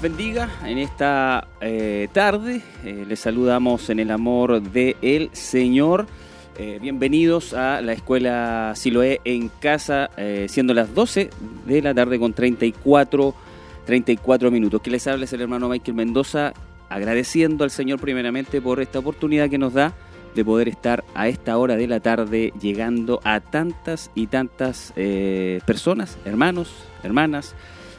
bendiga en esta eh, tarde. Eh, les saludamos en el amor del el Señor. Eh, bienvenidos a la escuela Siloé en casa, siendo las 12 de la tarde con 34, 34 minutos. Que les habla es el hermano Michael Mendoza, agradeciendo al Señor primeramente por esta oportunidad que nos da de poder estar a esta hora de la tarde llegando a tantas y tantas personas, hermanos, hermanas,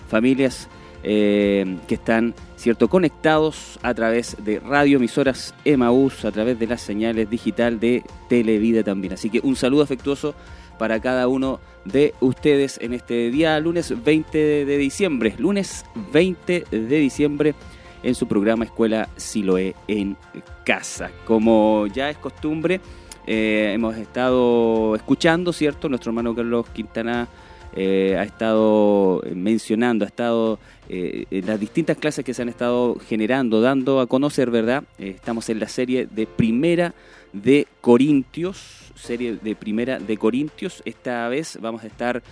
familias eh, que están cierto conectados a través de radio emisoras Emaús, a través de las señales digital de Televida también. Así que un saludo afectuoso para cada uno de ustedes en este día, lunes 20 de diciembre, lunes 20 de diciembre en su programa Escuela Siloé en Casa. Como ya es costumbre, eh, hemos estado escuchando, ¿cierto? Nuestro hermano Carlos Quintana eh, ha estado mencionando, ha estado eh, las distintas clases que se han estado generando, dando a conocer, ¿verdad? Eh, estamos en la serie de Primera de Corintios, serie de Primera de Corintios. Esta vez vamos a estar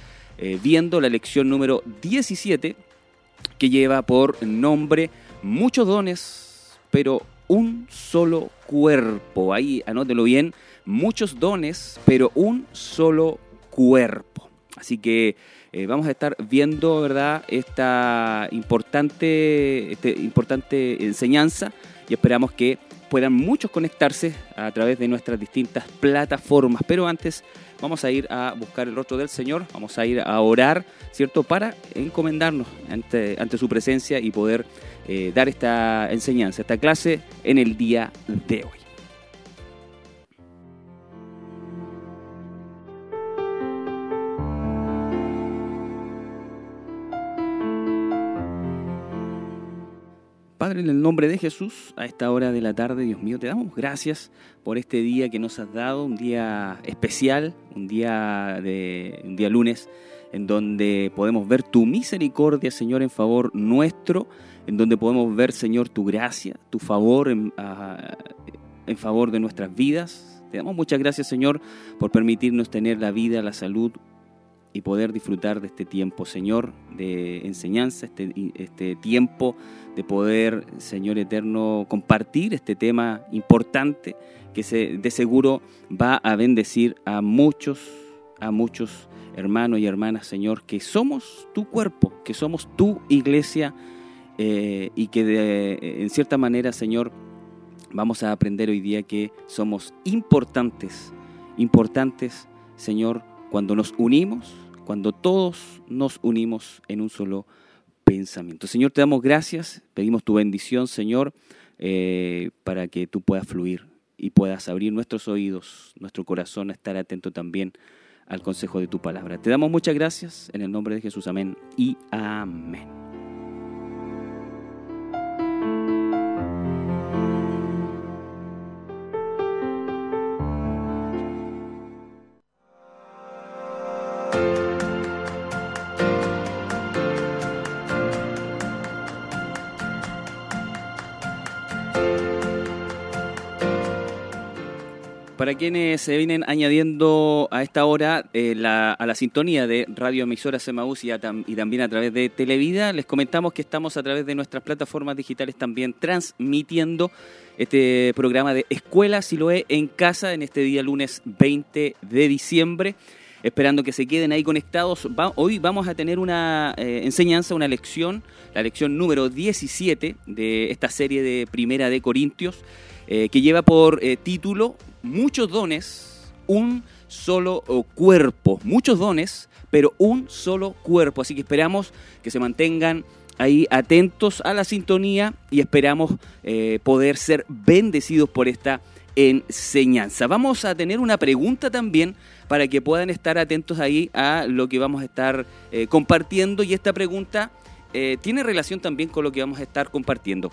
viendo la lección número 17 que lleva por nombre Muchos dones, pero un solo cuerpo. Ahí anótelo bien, muchos dones, pero un solo cuerpo. Así que eh, vamos a estar viendo, ¿verdad?, esta importante, este importante enseñanza y esperamos que puedan muchos conectarse a través de nuestras distintas plataformas. Pero antes vamos a ir a buscar el rostro del Señor, vamos a ir a orar, ¿cierto?, para encomendarnos ante, su presencia y poder eh, dar esta enseñanza, esta clase en el día de hoy. Padre, en el nombre de Jesús, a esta hora de la tarde, Dios mío, te damos gracias por este día que nos has dado, un día especial, un día de un día lunes, en donde podemos ver tu misericordia, Señor, en favor nuestro, en donde podemos ver, Señor, tu gracia, tu favor en, en favor de nuestras vidas. Te damos muchas gracias, Señor, por permitirnos tener la vida, la salud, y poder disfrutar de este tiempo, Señor, de enseñanza, este, este tiempo de poder, Señor eterno, compartir este tema importante que se, de seguro va a bendecir a muchos, a muchos hermanos y hermanas, Señor, que somos tu cuerpo, que somos tu iglesia eh, y que de, en cierta manera, Señor, vamos a aprender hoy día que somos importantes, importantes, Señor, cuando nos unimos, cuando todos nos unimos en un solo pensamiento. Señor, te damos gracias, pedimos tu bendición, Señor, eh, para que tú puedas fluir y puedas abrir nuestros oídos, nuestro corazón, estar atento también al consejo de tu palabra. Te damos muchas gracias en el nombre de Jesús, amén y amén. Quienes se vienen añadiendo a esta hora eh, a la sintonía de Radio Emisora Semaús y, y, también a través de Televida, les comentamos que estamos a través de nuestras plataformas digitales también transmitiendo este programa de Escuela Siloé en Casa en este día lunes 20 de diciembre esperando que se queden ahí conectados. hoy vamos a tener una eh, enseñanza, una lección, la lección número 17 de esta serie de Primera de Corintios, eh, que lleva por eh, título Muchos dones, un solo cuerpo. Muchos dones, pero un solo cuerpo. Así que esperamos que se mantengan ahí atentos a la sintonía y esperamos poder ser bendecidos por esta enseñanza. Vamos a tener una pregunta también para que puedan estar atentos ahí a lo que vamos a estar eh, compartiendo y esta pregunta eh, tiene relación también con lo que vamos a estar compartiendo.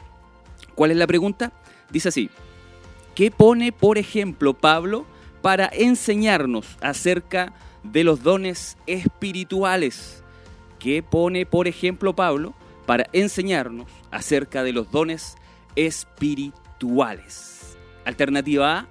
¿Cuál es la pregunta? Dice así, ¿qué pone, por ejemplo, Pablo para enseñarnos acerca de los dones espirituales? ¿Qué pone, por ejemplo, Pablo para enseñarnos acerca de los dones espirituales? Alternativa A,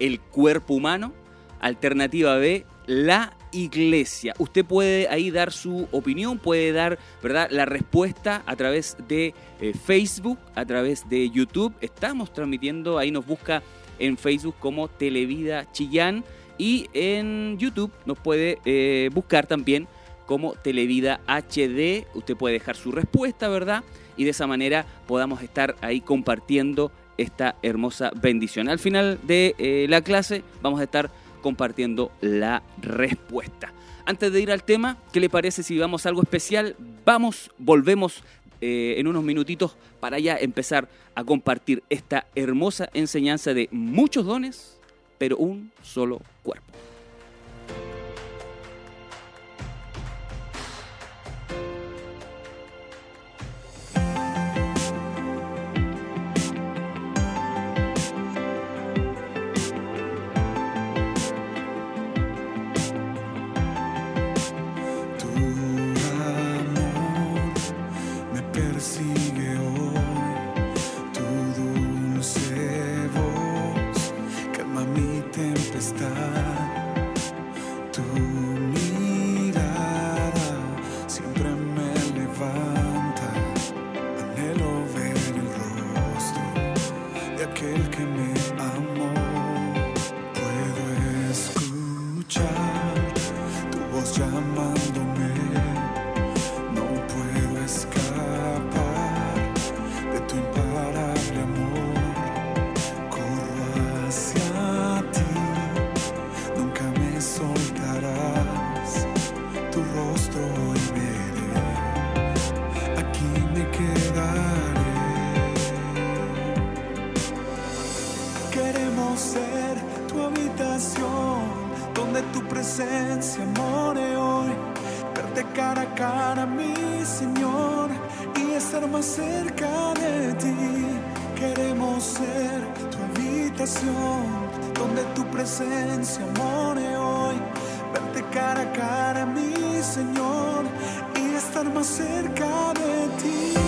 el cuerpo humano. Alternativa B, la iglesia. Usted puede ahí dar su opinión, puede dar ¿verdad? la respuesta a través de eh, Facebook, a través de YouTube. Estamos transmitiendo, ahí nos busca en Facebook como Televida Chillán y en YouTube nos puede eh, buscar también como Televida HD. Usted puede dejar su respuesta, ¿verdad? Y de esa manera podamos estar ahí compartiendo esta hermosa bendición. Al final de eh, la clase vamos a estar compartiendo la respuesta. Antes de ir al tema, ¿qué le parece si vamos a algo especial? Vamos, volvemos eh, en unos minutitos para ya empezar a compartir esta hermosa enseñanza de muchos dones, pero un solo cuerpo. más cerca de ti.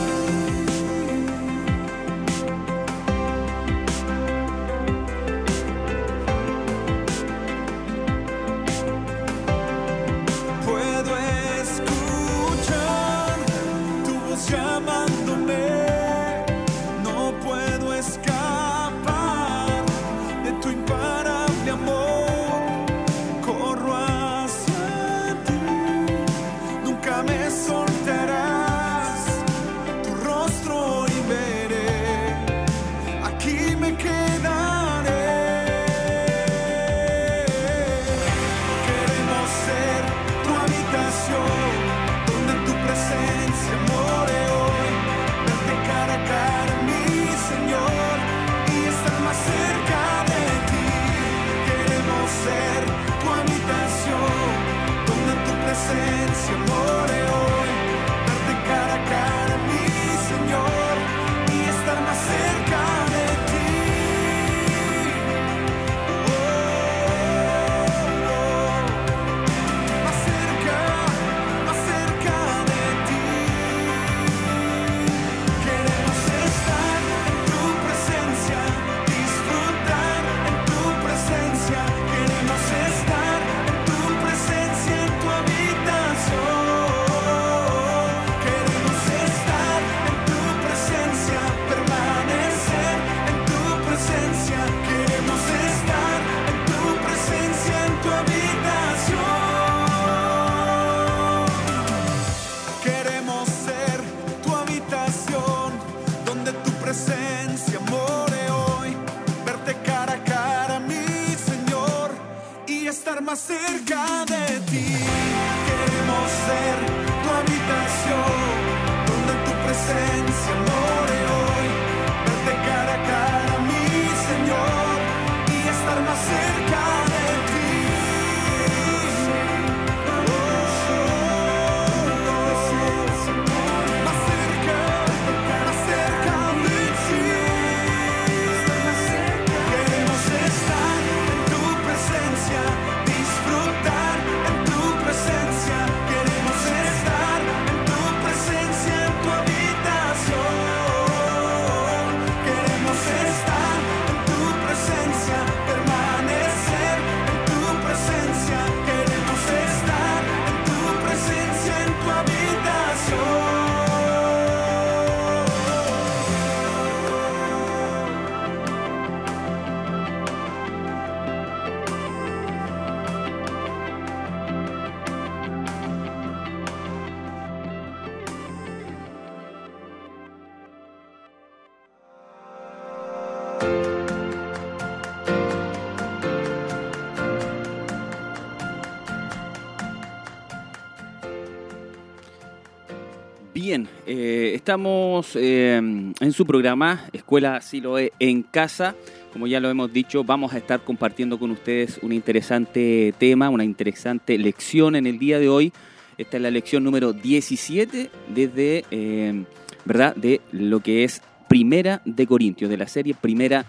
Estamos eh, en su programa Escuela Siloe en Casa. Como ya lo hemos dicho, vamos a estar compartiendo con ustedes un interesante tema, una interesante lección en el día de hoy. Esta es la lección número 17 desde, eh, ¿verdad? De lo que es Primera de Corintios, de la serie Primera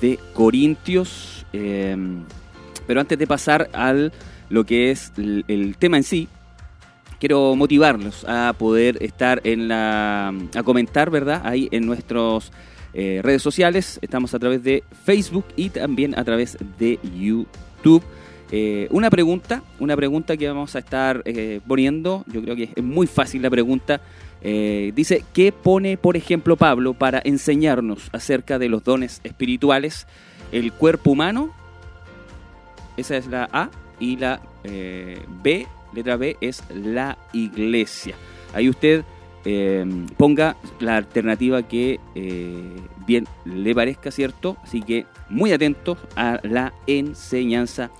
de Corintios. Eh, pero antes de pasar al lo que es el tema en sí, quiero motivarlos a poder estar en la. a comentar, ¿verdad? Ahí en nuestras eh, redes sociales. Estamos a través de Facebook y también a través de YouTube. Eh, una pregunta, una pregunta que vamos a estar eh, poniendo. Yo creo que es muy fácil la pregunta. Dice, ¿qué pone, por ejemplo, Pablo para enseñarnos acerca de los dones espirituales? El cuerpo humano, esa es la A, y la B, letra B, es la iglesia. Ahí usted eh, ponga la alternativa que eh, bien le parezca, ¿cierto? Así que muy atentos a la enseñanza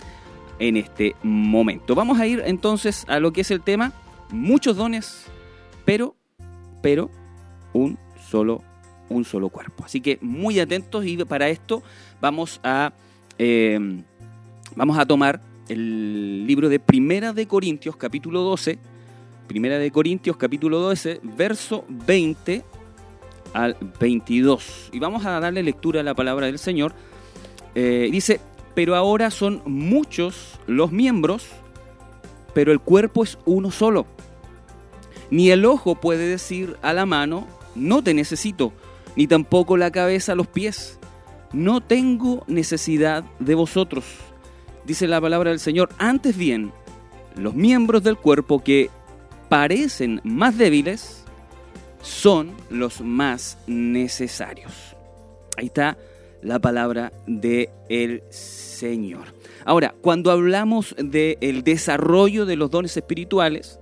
en este momento. Vamos a ir entonces a lo que es el tema. Muchos dones, pero, pero, un solo, un solo cuerpo. Así que muy atentos y para esto vamos a, eh, vamos a tomar el libro de Primera de Corintios, capítulo 12. Primera de Corintios, capítulo 12, verso 20 al 22. Y vamos a darle lectura a la palabra del Señor. Eh, dice, pero ahora son muchos los miembros, pero el cuerpo es uno solo. Ni el ojo puede decir a la mano, no te necesito, ni tampoco la cabeza a los pies. No tengo necesidad de vosotros, dice la palabra del Señor. Antes bien, los miembros del cuerpo que parecen más débiles son los más necesarios. Ahí está la palabra del el Señor. Ahora, cuando hablamos del desarrollo de los dones espirituales,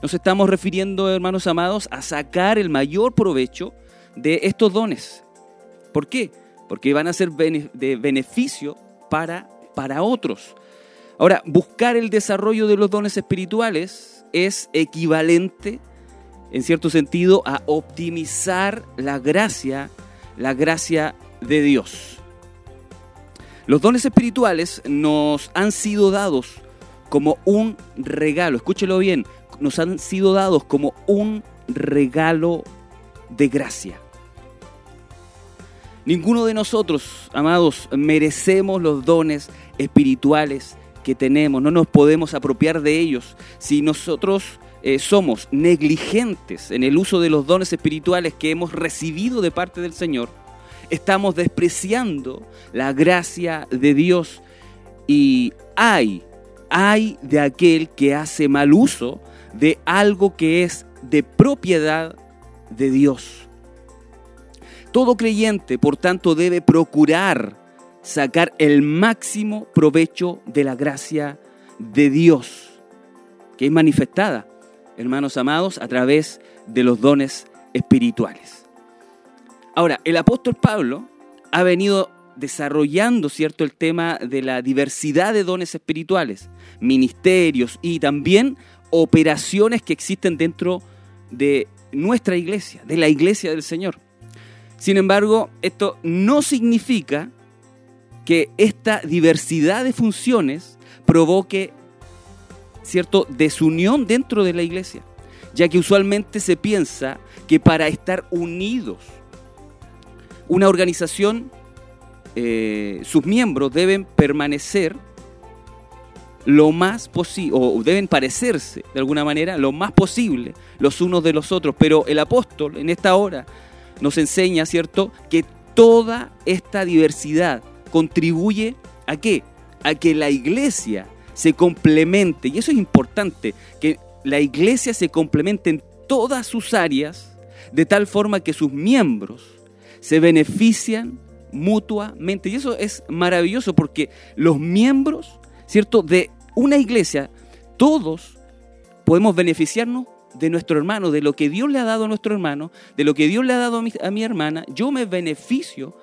nos estamos refiriendo, hermanos amados, a sacar el mayor provecho de estos dones. ¿Por qué? Porque van a ser de beneficio para, para otros. Ahora, buscar el desarrollo de los dones espirituales es equivalente, en cierto sentido, a optimizar la gracia, la gracia de Dios. Los dones espirituales nos han sido dados como un regalo, escúchelo bien, nos han sido dados como un regalo de gracia. Ninguno de nosotros, amados, merecemos los dones espirituales que tenemos, no nos podemos apropiar de ellos. Si nosotros eh, somos negligentes en el uso de los dones espirituales que hemos recibido de parte del Señor, estamos despreciando la gracia de Dios y hay, hay de aquel que hace mal uso de algo que es de propiedad de Dios. Todo creyente, por tanto, debe procurar sacar el máximo provecho de la gracia de Dios, que es manifestada, hermanos amados, a través de los dones espirituales. Ahora, el apóstol Pablo ha venido desarrollando, ¿cierto?, el tema de la diversidad de dones espirituales, ministerios y también operaciones que existen dentro de nuestra iglesia, de la iglesia del Señor. Sin embargo, esto no significa que esta diversidad de funciones provoque cierto desunión dentro de la iglesia, ya que usualmente se piensa que para estar unidos, una organización, eh, sus miembros deben permanecer lo más posible, o deben parecerse de alguna manera lo más posible los unos de los otros. Pero el apóstol en esta hora nos enseña, ¿cierto?, que toda esta diversidad contribuye a qué? A que la iglesia se complemente. Y eso es importante, que la iglesia se complemente en todas sus áreas, de tal forma que sus miembros se benefician mutuamente. Y eso es maravilloso porque los miembros, ¿cierto?, de una iglesia, todos podemos beneficiarnos de nuestro hermano, de lo que Dios le ha dado a nuestro hermano, de lo que Dios le ha dado a mi, hermana, yo me beneficio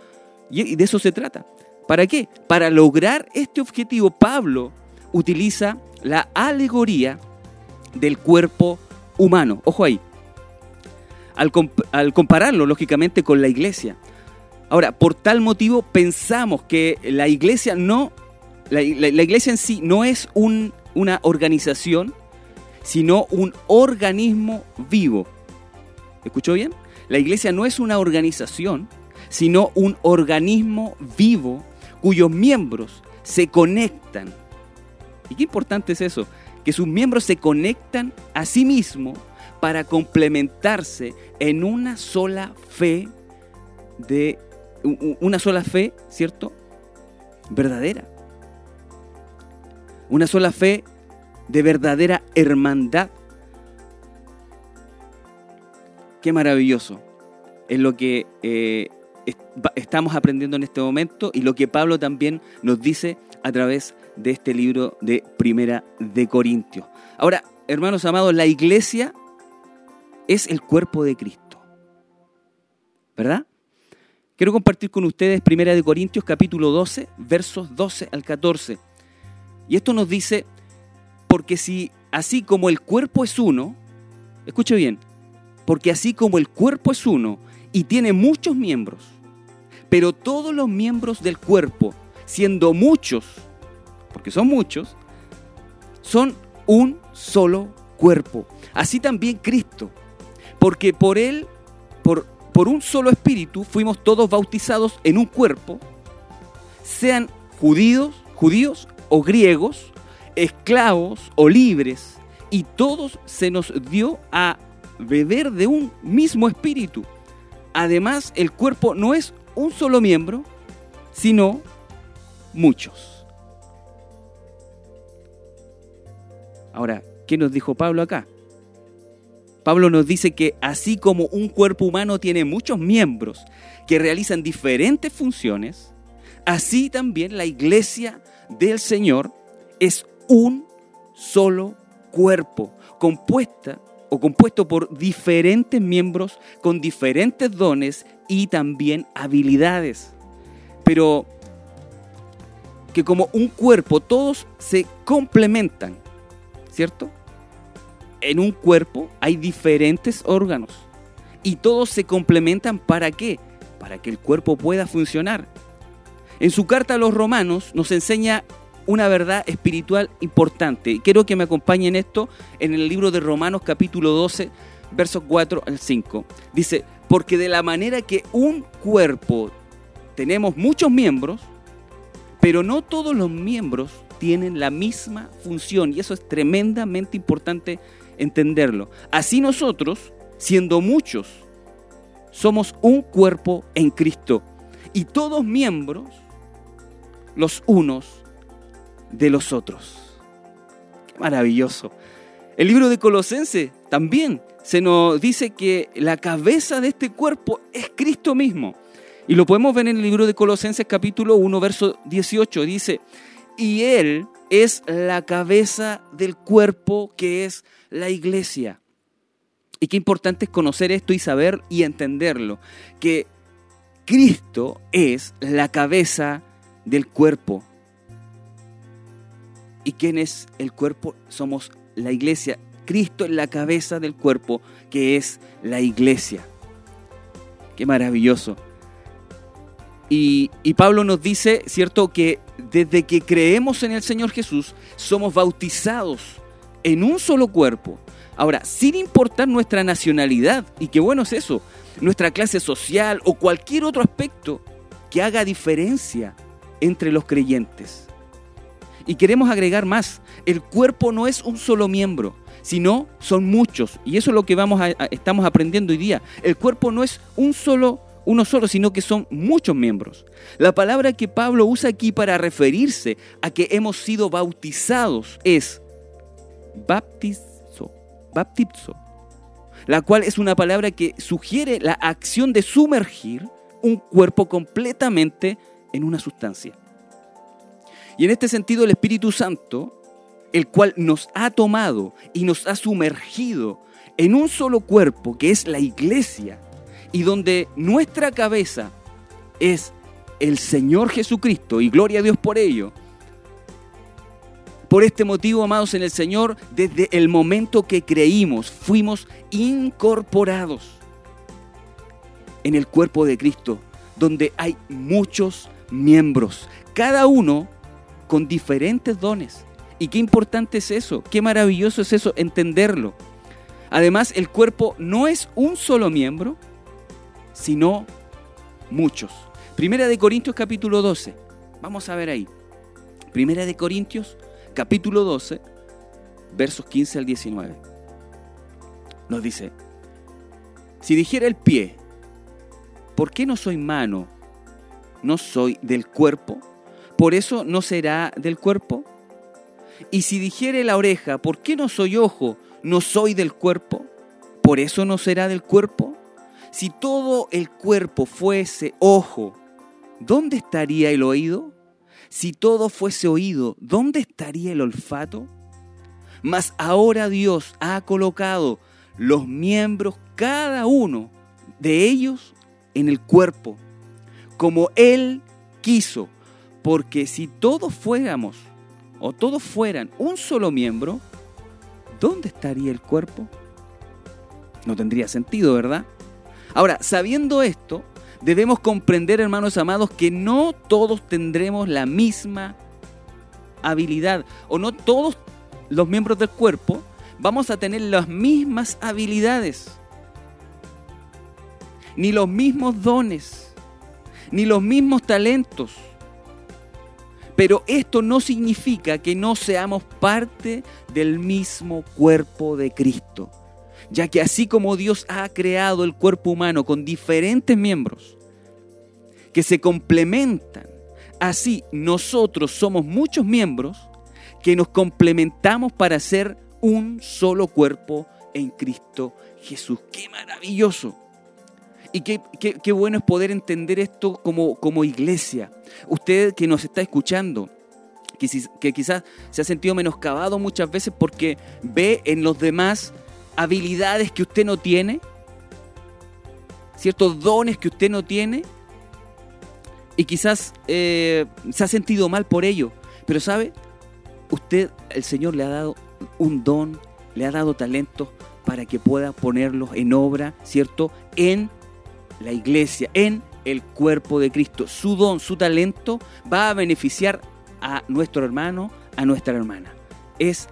y de eso se trata. ¿Para qué? Para lograr este objetivo, Pablo utiliza la alegoría del cuerpo humano. Ojo ahí. Al, compararlo, lógicamente, con la iglesia. Ahora, por tal motivo pensamos que la iglesia no, la, iglesia en sí no es una organización, sino un organismo vivo. ¿Escuchó bien? La iglesia no es una organización, sino un organismo vivo cuyos miembros se conectan. ¿Y qué importante es eso? Que sus miembros se conectan a sí mismos para complementarse en una sola fe de una sola fe, ¿cierto? Verdadera. Una sola fe de verdadera hermandad. Qué maravilloso es lo que eh, estamos aprendiendo en este momento y lo que Pablo también nos dice a través de este libro de Primera de Corintios. Ahora, hermanos amados, la iglesia es el cuerpo de Cristo. ¿Verdad? Quiero compartir con ustedes Primera de Corintios capítulo 12, versos 12 al 14. Y esto nos dice porque si así como el cuerpo es uno, escuche bien, porque así como el cuerpo es uno y tiene muchos miembros, pero todos los miembros del cuerpo, siendo muchos, porque son muchos, son un solo cuerpo. Así también Cristo, porque por él, por, por un solo espíritu, fuimos todos bautizados en un cuerpo, sean judíos, judíos o griegos, esclavos o libres, y todos se nos dio a beber de un mismo espíritu. Además, el cuerpo no es un solo miembro, sino muchos. Ahora, ¿qué nos dijo Pablo acá? Pablo nos dice que así como un cuerpo humano tiene muchos miembros que realizan diferentes funciones, así también la iglesia del Señor es un solo cuerpo, compuesta o compuesto por diferentes miembros con diferentes dones y también habilidades. Pero que como un cuerpo todos se complementan, ¿cierto? En un cuerpo hay diferentes órganos y todos se complementan para qué? Para que el cuerpo pueda funcionar. En su carta a los romanos nos enseña una verdad espiritual importante. Quiero que me acompañen esto en el libro de Romanos capítulo 12, versos 4 al 5. Dice, porque de la manera que un cuerpo tenemos muchos miembros, pero no todos los miembros tienen la misma función y eso es tremendamente importante entenderlo. Así nosotros, siendo muchos, somos un cuerpo en Cristo y todos miembros, los unos de los otros. Qué maravilloso. El libro de Colosense también se nos dice que la cabeza de este cuerpo es Cristo mismo. Y lo podemos ver en el libro de Colosenses capítulo 1, verso 18. Dice, y Él es la cabeza del cuerpo que es la iglesia. Y qué importante es conocer esto y saber y entenderlo. Que Cristo es la cabeza del cuerpo. ¿Y quién es el cuerpo? Somos la iglesia. Cristo es la cabeza del cuerpo, que es la iglesia. Qué maravilloso. Y, y, Pablo nos dice, ¿cierto?, que desde que creemos en el Señor Jesús, somos bautizados en un solo cuerpo. Ahora, sin importar nuestra nacionalidad, y qué bueno es eso, nuestra clase social o cualquier otro aspecto que haga diferencia entre los creyentes. Y queremos agregar más, el cuerpo no es un solo miembro, sino son muchos. Y eso es lo que vamos a, estamos aprendiendo hoy día. El cuerpo no es un solo uno solo, sino que son muchos miembros. La palabra que Pablo usa aquí para referirse a que hemos sido bautizados es baptizo, baptizo, la cual es una palabra que sugiere la acción de sumergir un cuerpo completamente en una sustancia. Y en este sentido el Espíritu Santo, el cual nos ha tomado y nos ha sumergido en un solo cuerpo, que es la iglesia, y donde nuestra cabeza es el Señor Jesucristo, y gloria a Dios por ello. Por este motivo, amados en el Señor, desde el momento que creímos, fuimos incorporados en el cuerpo de Cristo, donde hay muchos miembros, cada uno con diferentes dones. Y qué importante es eso, qué maravilloso es eso, entenderlo. Además, el cuerpo no es un solo miembro, sino muchos. Primera de Corintios capítulo 12. Vamos a ver ahí. Primera de Corintios capítulo 12, versos 15 al 19. Nos dice, si dijera el pie, ¿por qué no soy mano? ¿No soy del cuerpo? ¿Por eso no será del cuerpo? Y si dijere la oreja, ¿por qué no soy ojo? ¿No soy del cuerpo? ¿Por eso no será del cuerpo? Si todo el cuerpo fuese ojo, ¿dónde estaría el oído? Si todo fuese oído, ¿dónde estaría el olfato? Mas ahora Dios ha colocado los miembros, cada uno de ellos, en el cuerpo, como Él quiso, porque si todos fuéramos, o todos fueran un solo miembro, ¿dónde estaría el cuerpo? No tendría sentido, ¿verdad? Ahora, sabiendo esto, debemos comprender, hermanos amados, que no todos tendremos la misma habilidad o no todos los miembros del cuerpo vamos a tener las mismas habilidades, ni los mismos dones, ni los mismos talentos. Pero esto no significa que no seamos parte del mismo cuerpo de Cristo ya que así como Dios ha creado el cuerpo humano con diferentes miembros que se complementan, así nosotros somos muchos miembros que nos complementamos para ser un solo cuerpo en Cristo Jesús. ¡Qué maravilloso! Y qué, qué, bueno es poder entender esto como, como iglesia. Usted que nos está escuchando, que, que quizás se ha sentido menoscabado muchas veces porque ve en los demás habilidades que usted no tiene, ciertos dones que usted no tiene, y quizás eh, se ha sentido mal por ello. Pero sabe, usted, el Señor le ha dado un don, le ha dado talentos para que pueda ponerlos en obra, ¿cierto? En la iglesia, en el cuerpo de Cristo. Su don, su talento va a beneficiar a nuestro hermano, a nuestra hermana. Es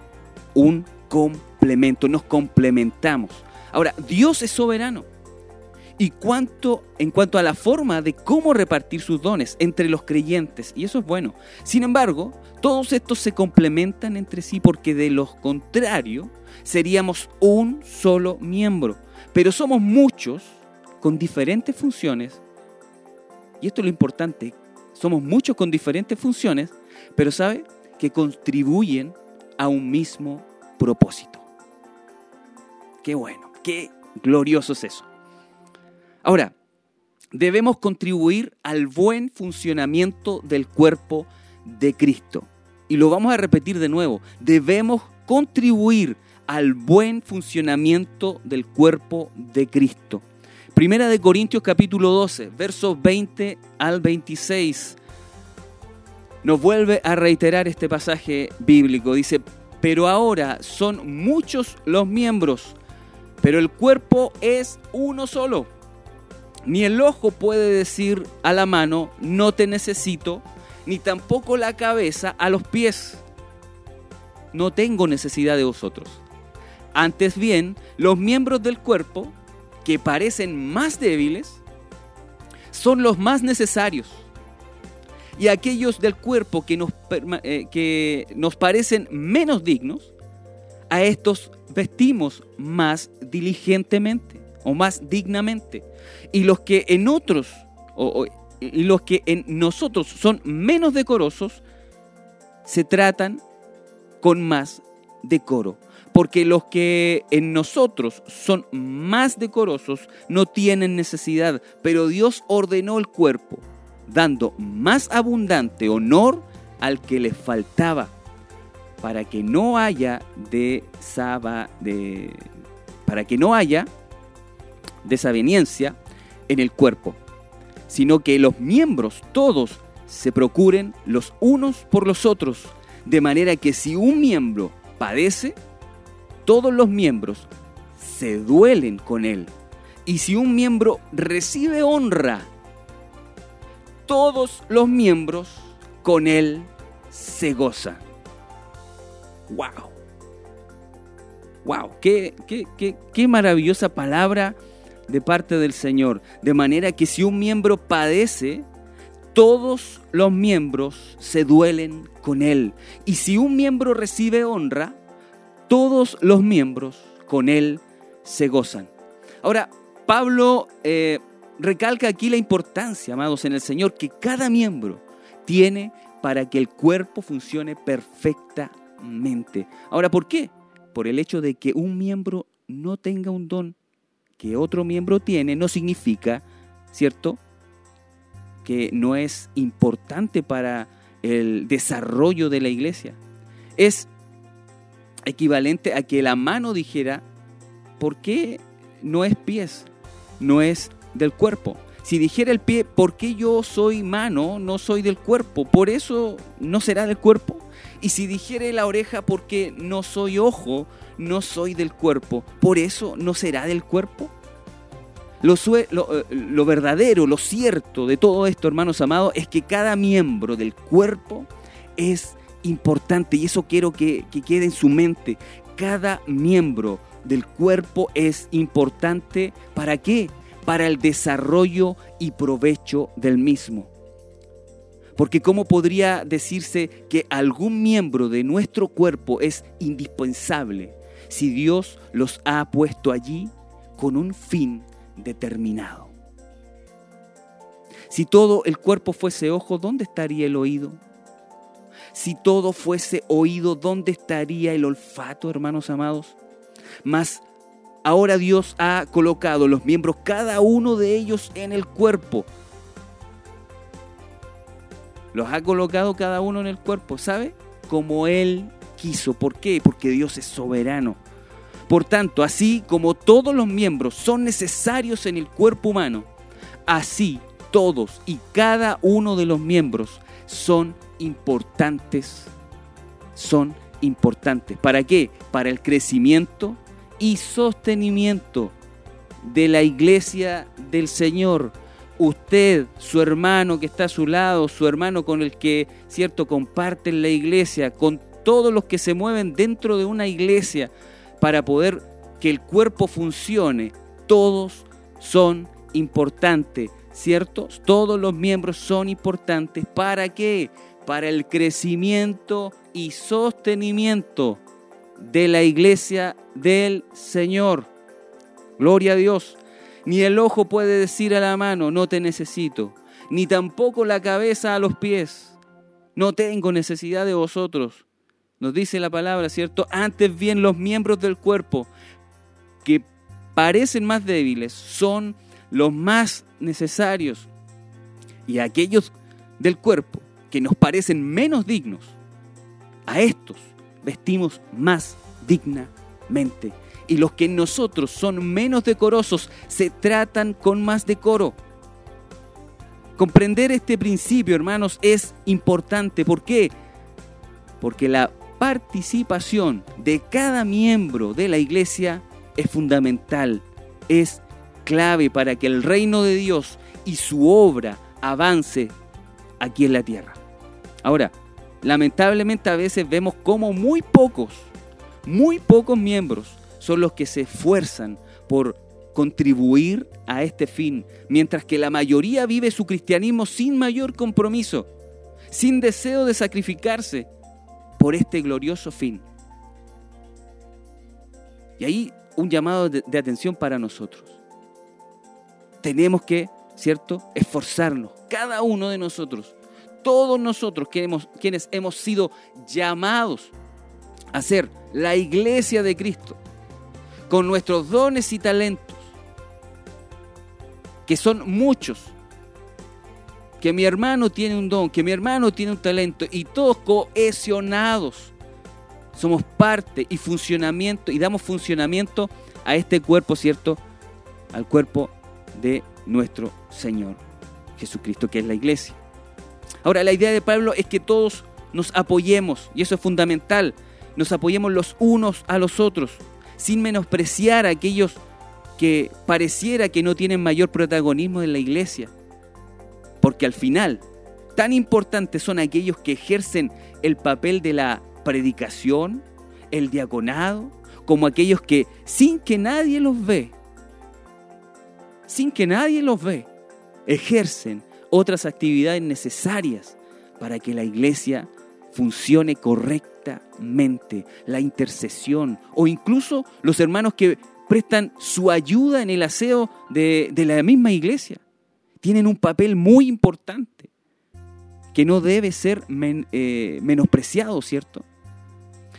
un complemento, nos complementamos. Ahora, Dios es soberano. Y en cuanto a la forma de cómo repartir sus dones entre los creyentes, y eso es bueno. Sin embargo, todos estos se complementan entre sí porque de lo contrario seríamos un solo miembro. Pero somos muchos con diferentes funciones. Y esto es lo importante. Somos muchos con diferentes funciones, pero ¿sabe? Que contribuyen a un mismo propósito. Qué bueno, qué glorioso es eso. Ahora, debemos contribuir al buen funcionamiento del cuerpo de Cristo. Y lo vamos a repetir de nuevo. Debemos contribuir al buen funcionamiento del cuerpo de Cristo. Primera de Corintios capítulo 12, versos 20 al 26. Nos vuelve a reiterar este pasaje bíblico. Dice, pero ahora son muchos los miembros, pero el cuerpo es uno solo. Ni el ojo puede decir a la mano, no te necesito, ni tampoco la cabeza a los pies, no tengo necesidad de vosotros. Antes bien, los miembros del cuerpo, que parecen más débiles, son los más necesarios. Y aquellos del cuerpo que nos, eh, que nos parecen menos dignos, a estos vestimos más diligentemente o más dignamente. Y los que en otros, y los que en nosotros son menos decorosos, se tratan con más decoro. Porque los que en nosotros son más decorosos no tienen necesidad, pero Dios ordenó el cuerpo, dando más abundante honor al que le faltaba, para que no haya de para que no haya desaveniencia en el cuerpo, sino que los miembros todos se procuren los unos por los otros de manera que si un miembro padece, todos los miembros se duelen con él. Y si un miembro recibe honra, todos los miembros con él se gozan. ¡Wow! ¡Wow! Qué, qué, qué, qué maravillosa palabra de parte del Señor! De manera que si un miembro padece, todos los miembros se duelen con él. Y si un miembro recibe honra, todos los miembros con él se gozan. Ahora, Pablo eh, recalca aquí la importancia, amados, en el Señor, que cada miembro tiene para que el cuerpo funcione perfectamente. Ahora, ¿por qué? Por el hecho de que un miembro no tenga un don que otro miembro tiene, no significa, ¿cierto?, que no es importante para el desarrollo de la iglesia. Es equivalente a que la mano dijera, ¿por qué no es pies? No es del cuerpo. Si dijera el pie, ¿por qué yo soy mano, no soy del cuerpo? Por eso no será del cuerpo. Y si dijere la oreja, ¿por qué no soy ojo, no soy del cuerpo? Por eso no será del cuerpo. Eh, lo, verdadero, lo cierto de todo esto, hermanos amados, es que cada miembro del cuerpo es importante y eso quiero que, que quede en su mente. Cada miembro del cuerpo es importante. ¿Para qué? Para el desarrollo y provecho del mismo. Porque ¿cómo podría decirse que algún miembro de nuestro cuerpo es indispensable si Dios los ha puesto allí con un fin determinado. Si todo el cuerpo fuese ojo, ¿dónde estaría el oído? Si todo fuese oído, ¿dónde estaría el olfato, hermanos amados? Mas ahora Dios ha colocado los miembros, cada uno de ellos en el cuerpo. Los ha colocado cada uno en el cuerpo, ¿sabe? Como Él quiso. ¿Por qué? Porque Dios es soberano. Por tanto, así como todos los miembros son necesarios en el cuerpo humano, así todos y cada uno de los miembros son importantes. Son importantes. ¿Para qué? Para el crecimiento y sostenimiento de la iglesia del Señor. Usted, su hermano que está a su lado, su hermano con el que, cierto, comparten la iglesia, con todos los que se mueven dentro de una iglesia, para poder que el cuerpo funcione, todos son importantes, ¿cierto? Todos los miembros son importantes. ¿Para qué? Para el crecimiento y sostenimiento de la iglesia del Señor. Gloria a Dios. Ni el ojo puede decir a la mano, no te necesito, ni tampoco la cabeza a los pies, no tengo necesidad de vosotros. Nos dice la palabra, ¿cierto? Antes bien los miembros del cuerpo que parecen más débiles son los más necesarios. Y aquellos del cuerpo que nos parecen menos dignos, a estos vestimos más dignamente. y los que en nosotros son menos decorosos se tratan con más decoro. Comprender este principio, hermanos, es importante. ¿Por qué? Porque la participación de cada miembro de la iglesia es fundamental, es clave para que el reino de Dios y su obra avance aquí en la tierra. Ahora, lamentablemente a veces vemos como muy pocos, muy pocos miembros son los que se esfuerzan por contribuir a este fin, mientras que la mayoría vive su cristianismo sin mayor compromiso, sin deseo de sacrificarse por este glorioso fin. Y ahí un llamado de, de atención para nosotros. Tenemos que, ¿cierto?, esforzarnos, cada uno de nosotros, todos nosotros quienes hemos sido llamados a ser la iglesia de Cristo, con nuestros dones y talentos, que son muchos, que mi hermano tiene un don, que mi hermano tiene un talento, y todos cohesionados somos parte y funcionamiento, y damos funcionamiento a este cuerpo, ¿cierto? Al cuerpo de nuestro Señor Jesucristo, que es la iglesia. Ahora, la idea de Pablo es que todos nos apoyemos, y eso es fundamental, nos apoyemos los unos a los otros, sin menospreciar a aquellos que pareciera que no tienen mayor protagonismo en la iglesia. Porque al final, tan importantes son aquellos que ejercen el papel de la predicación, el diaconado, como aquellos que sin que nadie los ve, sin que nadie los ve, ejercen otras actividades necesarias para que la iglesia funcione correctamente, la intercesión o incluso los hermanos que prestan su ayuda en el aseo de, la misma iglesia. Tienen un papel muy importante que no debe ser eh, menospreciado, ¿cierto?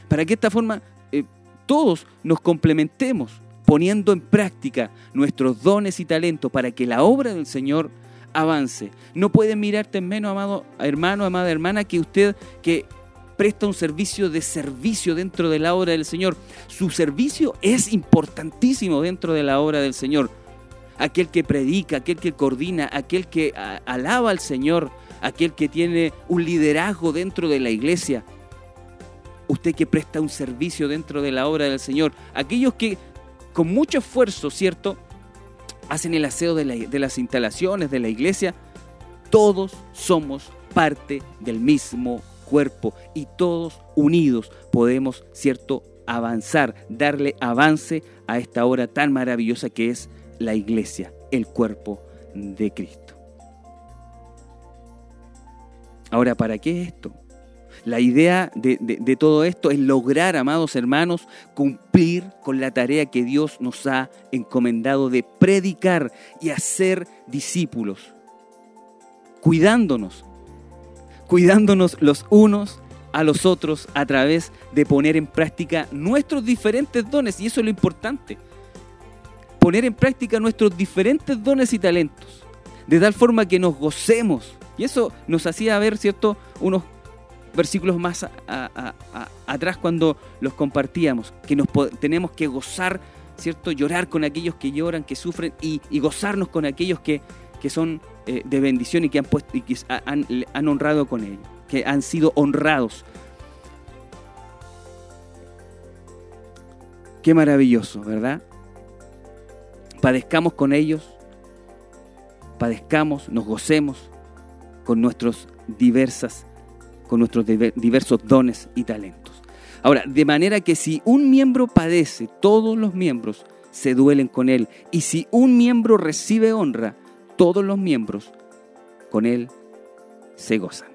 Para que de esta forma eh, todos nos complementemos poniendo en práctica nuestros dones y talentos para que la obra del Señor avance. No pueden mirarte en menos, amado hermano, amada hermana, que usted que presta un servicio de servicio dentro de la obra del Señor. Su servicio es importantísimo dentro de la obra del Señor. Aquel que predica, aquel que coordina, aquel que alaba al Señor, aquel que tiene un liderazgo dentro de la iglesia. Usted que presta un servicio dentro de la obra del Señor. Aquellos que con mucho esfuerzo, ¿cierto? Hacen el aseo de, las instalaciones de la iglesia. Todos somos parte del mismo cuerpo y todos unidos podemos, ¿cierto?, avanzar, darle avance a esta obra tan maravillosa que es la iglesia, el cuerpo de Cristo. Ahora, ¿para qué esto? La idea de, todo esto es lograr, amados hermanos, cumplir con la tarea que Dios nos ha encomendado de predicar y hacer discípulos, cuidándonos, cuidándonos los unos a los otros a través de poner en práctica nuestros diferentes dones, y eso es lo importante, poner en práctica nuestros diferentes dones y talentos, de tal forma que nos gocemos. Y eso nos hacía ver, ¿cierto?, unos versículos más atrás cuando los compartíamos, que nos tenemos que gozar, ¿cierto? Llorar con aquellos que lloran, que sufren y, gozarnos con aquellos que, que son eh, de bendición y que han, puesto, y que han, han honrado con ellos, que han sido honrados. Qué maravilloso, ¿verdad? Padezcamos con ellos, padezcamos, nos gocemos con nuestras diversas con nuestros diversos dones y talentos. Ahora, de manera que si un miembro padece, todos los miembros se duelen con él. Y si un miembro recibe honra, todos los miembros con él se gozan.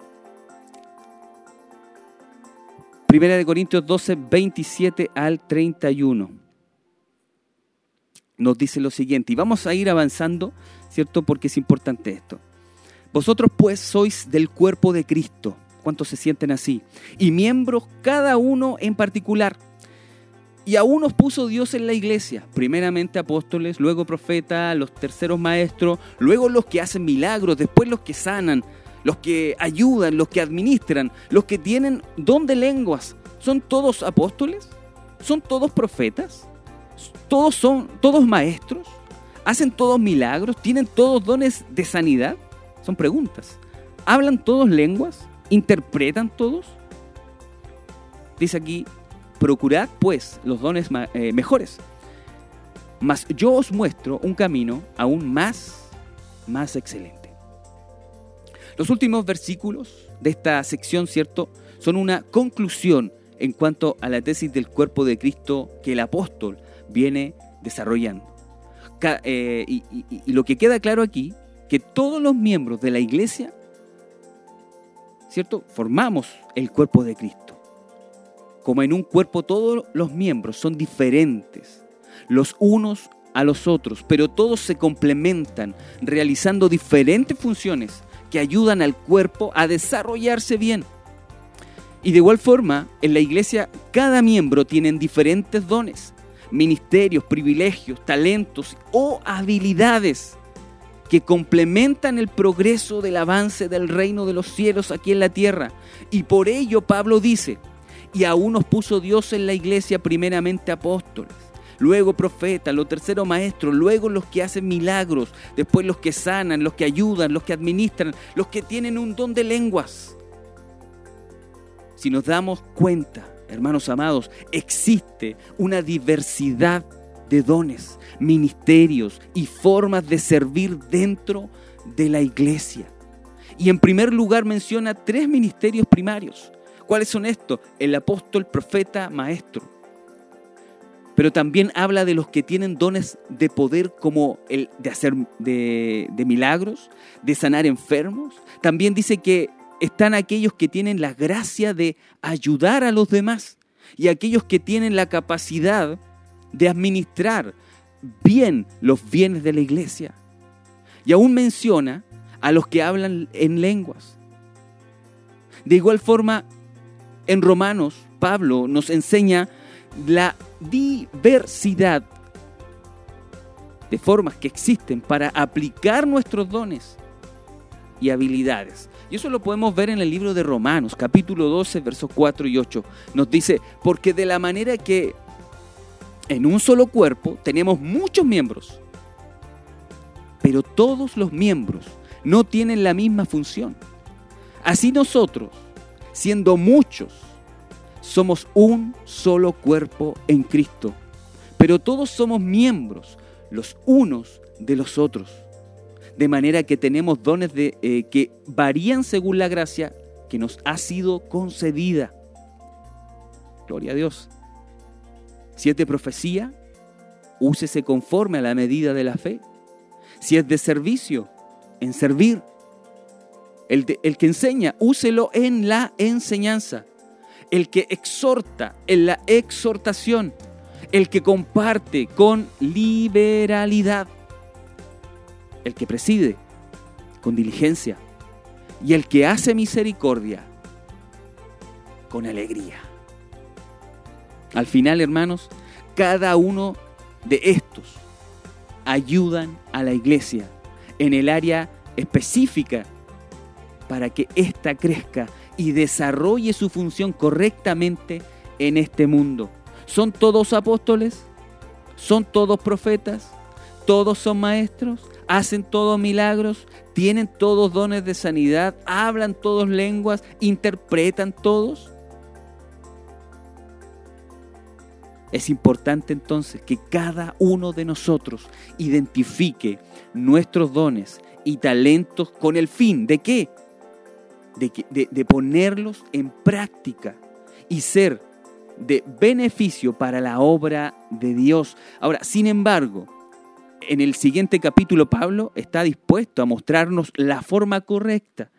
Primera de Corintios 12, 27 al 31. Nos dice lo siguiente, y vamos a ir avanzando, ¿cierto? Porque es importante esto. Vosotros pues sois del cuerpo de Cristo ¿Cuántos se sienten así? Y miembros cada uno en particular. Y a unos puso Dios en la iglesia, primeramente apóstoles, luego profetas, los terceros maestros, luego los que hacen milagros, después los que sanan, los que ayudan, los que administran, los que tienen don de lenguas. ¿Son todos apóstoles? ¿Son todos profetas? ¿Todos son todos maestros? ¿Hacen todos milagros? ¿Tienen todos dones de sanidad? Son preguntas. ¿Hablan todos lenguas? ¿Interpretan todos? Dice aquí, procurad pues los dones eh, mejores. Mas yo os muestro un camino aún más, más excelente. Los últimos versículos de esta sección, ¿cierto? Son una conclusión en cuanto a la tesis del cuerpo de Cristo que el apóstol viene desarrollando. Eh, y, y lo que queda claro aquí, que todos los miembros de la iglesia, ¿cierto? Formamos el cuerpo de Cristo. Como en un cuerpo todos los miembros son diferentes, los unos a los otros, pero todos se complementan, realizando diferentes funciones que ayudan al cuerpo a desarrollarse bien. Y de igual forma, en la iglesia cada miembro tiene diferentes dones, ministerios, privilegios, talentos o habilidades que complementan el progreso del avance del reino de los cielos aquí en la tierra. Y por ello Pablo dice, y aún nos puso Dios en la iglesia primeramente apóstoles luego profetas, lo tercero maestros, luego los que hacen milagros, después los que sanan, los que ayudan, los que administran, los que tienen un don de lenguas. Si nos damos cuenta, hermanos amados, existe una diversidad de dones, ministerios y formas de servir dentro de la iglesia. Y en primer lugar menciona tres ministerios primarios. ¿Cuáles son estos? El apóstol, profeta, maestro pero también habla de los que tienen dones de poder como el de hacer de, milagros, de sanar enfermos. También dice que están aquellos que tienen la gracia de ayudar a los demás y aquellos que tienen la capacidad de administrar bien los bienes de la iglesia. Y aún menciona a los que hablan en lenguas. De igual forma, en Romanos, Pablo nos enseña la diversidad de formas que existen para aplicar nuestros dones y habilidades. Y eso lo podemos ver en el libro de Romanos, capítulo 12, versos 4 y 8. Nos dice, porque de la manera que en un solo cuerpo tenemos muchos miembros, pero todos los miembros no tienen la misma función. Así nosotros, siendo muchos, somos un solo cuerpo en Cristo, pero todos somos miembros los unos de los otros. De manera que tenemos dones de, eh, que varían según la gracia que nos ha sido concedida. Gloria a Dios. Si es de profecía, úsese conforme a la medida de la fe. Si es de servicio, en servir. El, el que enseña, úselo en la enseñanza el que exhorta en la exhortación, el que comparte con liberalidad, el que preside con diligencia y el que hace misericordia con alegría. Al final, hermanos, cada uno de estos ayudan a la iglesia en el área específica para que ésta crezca y desarrolle su función correctamente en este mundo. ¿Son todos apóstoles? ¿Son todos profetas? ¿Todos son maestros? ¿Hacen todos milagros? ¿Tienen todos dones de sanidad? ¿Hablan todos lenguas? ¿Interpretan todos? Es importante entonces que cada uno de nosotros identifique nuestros dones y talentos con el fin de qué? de, ponerlos en práctica y ser de beneficio para la obra de Dios. Ahora, sin embargo, en el siguiente capítulo Pablo está dispuesto a mostrarnos la forma correcta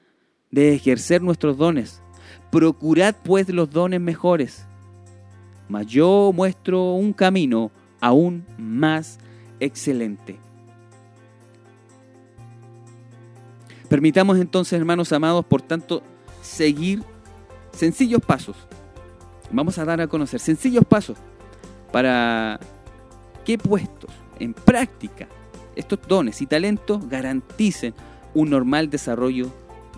de ejercer nuestros dones. Procurad pues los dones mejores, mas yo muestro un camino aún más excelente. Permitamos entonces, hermanos amados, por tanto, seguir sencillos pasos. Vamos a dar a conocer sencillos pasos para que puestos en práctica estos dones y talentos garanticen un normal desarrollo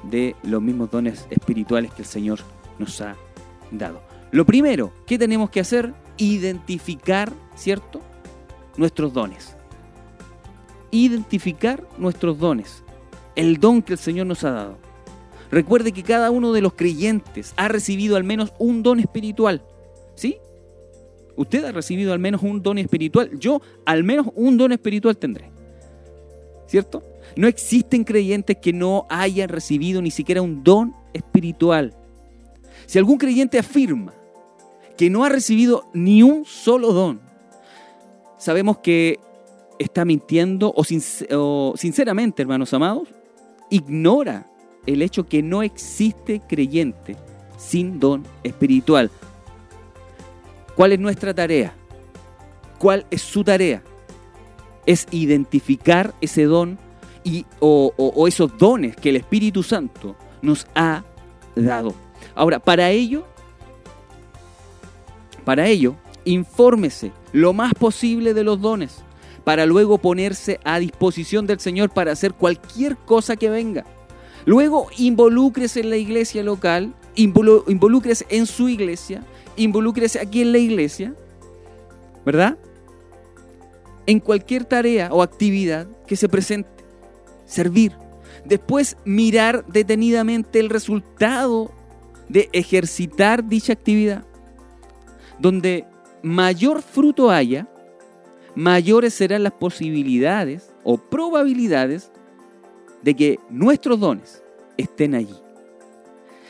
de los mismos dones espirituales que el Señor nos ha dado. Lo primero, ¿qué tenemos que hacer? Identificar, ¿cierto? nuestros dones. Identificar nuestros dones. El don que el Señor nos ha dado. Recuerde que cada uno de los creyentes ha recibido al menos un don espiritual. ¿Sí? Usted ha recibido al menos un don espiritual. Yo al menos un don espiritual tendré. ¿Cierto? No existen creyentes que no hayan recibido ni siquiera un don espiritual. Si algún creyente afirma que no ha recibido ni un solo don, sabemos que está mintiendo o, sinceramente, hermanos amados, ignora el hecho que no existe creyente sin don espiritual. ¿Cuál es nuestra tarea? ¿Cuál es su tarea? Es identificar ese don y, o, o esos dones que el Espíritu Santo nos ha dado. Ahora, para ello, para ello, infórmese lo más posible de los dones, para luego ponerse a disposición del Señor para hacer cualquier cosa que venga. Luego, involúcrese en la iglesia local, involúcrese en su iglesia, involúcrese aquí en la iglesia, ¿verdad? En cualquier tarea o actividad que se presente, servir. Después, mirar detenidamente el resultado de ejercitar dicha actividad. Donde mayor fruto haya, mayores serán las posibilidades o probabilidades de que nuestros dones estén allí.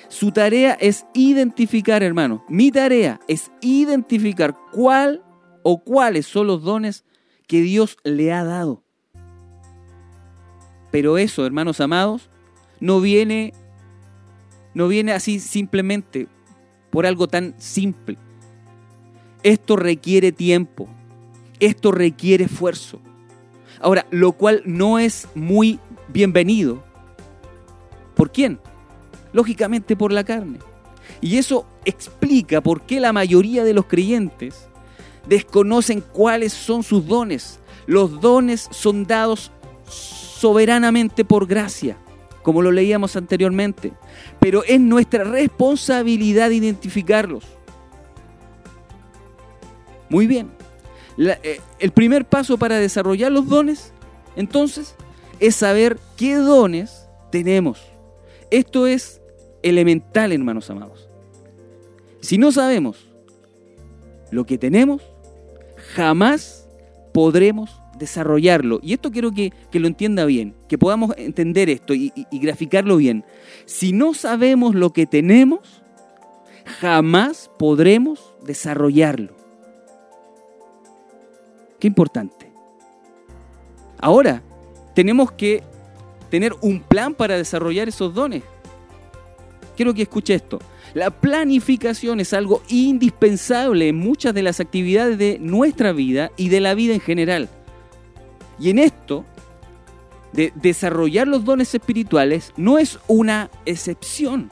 Su tarea es identificar, hermano. Mi tarea es identificar cuál o cuáles son los dones que Dios le ha dado. Pero eso, hermanos amados, no viene no viene así simplemente por algo tan simple. Esto requiere tiempo, esto requiere esfuerzo. Ahora, lo cual no es muy bienvenido. ¿Por quién? Lógicamente por la carne. Y eso explica por qué la mayoría de los creyentes desconocen cuáles son sus dones. Los dones son dados soberanamente por gracia como lo leíamos anteriormente, pero es nuestra responsabilidad identificarlos. Muy bien. Eh, el primer paso para desarrollar los dones, entonces, es saber qué dones tenemos. Esto es elemental, hermanos amados. Si no sabemos lo que tenemos, jamás podremos desarrollarlo. Y esto quiero que, lo entienda bien, que podamos entender esto y, graficarlo bien. Si no sabemos lo que tenemos, jamás podremos desarrollarlo. Qué importante. Ahora, tenemos que tener un plan para desarrollar esos dones. Quiero que escuche esto. La planificación es algo indispensable en muchas de las actividades de nuestra vida y de la vida en general. Y en esto, de desarrollar los dones espirituales, no es una excepción.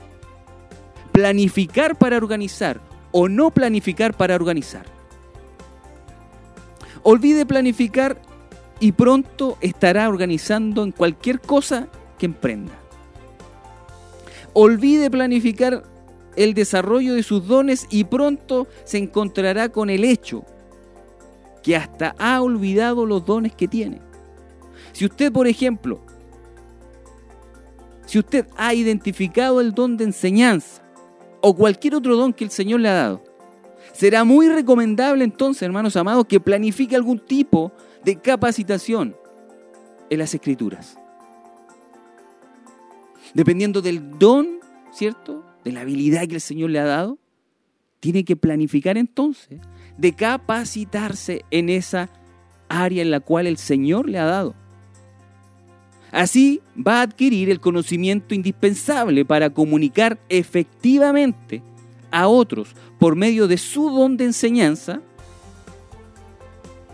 Planificar para organizar o no planificar para organizar. Olvide planificar y pronto estará organizando en cualquier cosa que emprenda. Olvide planificar el desarrollo de sus dones y pronto se encontrará con el hecho que hasta ha olvidado los dones que tiene. Si usted, por ejemplo, si usted ha identificado el don de enseñanza o cualquier otro don que el Señor le ha dado, será muy recomendable entonces, hermanos amados, que planifique algún tipo de capacitación en las escrituras. Dependiendo del don, ¿cierto? De la habilidad que el Señor le ha dado, tiene que planificar entonces de capacitarse en esa área en la cual el Señor le ha dado. Así va a adquirir el conocimiento indispensable para comunicar efectivamente a otros por medio de su don de enseñanza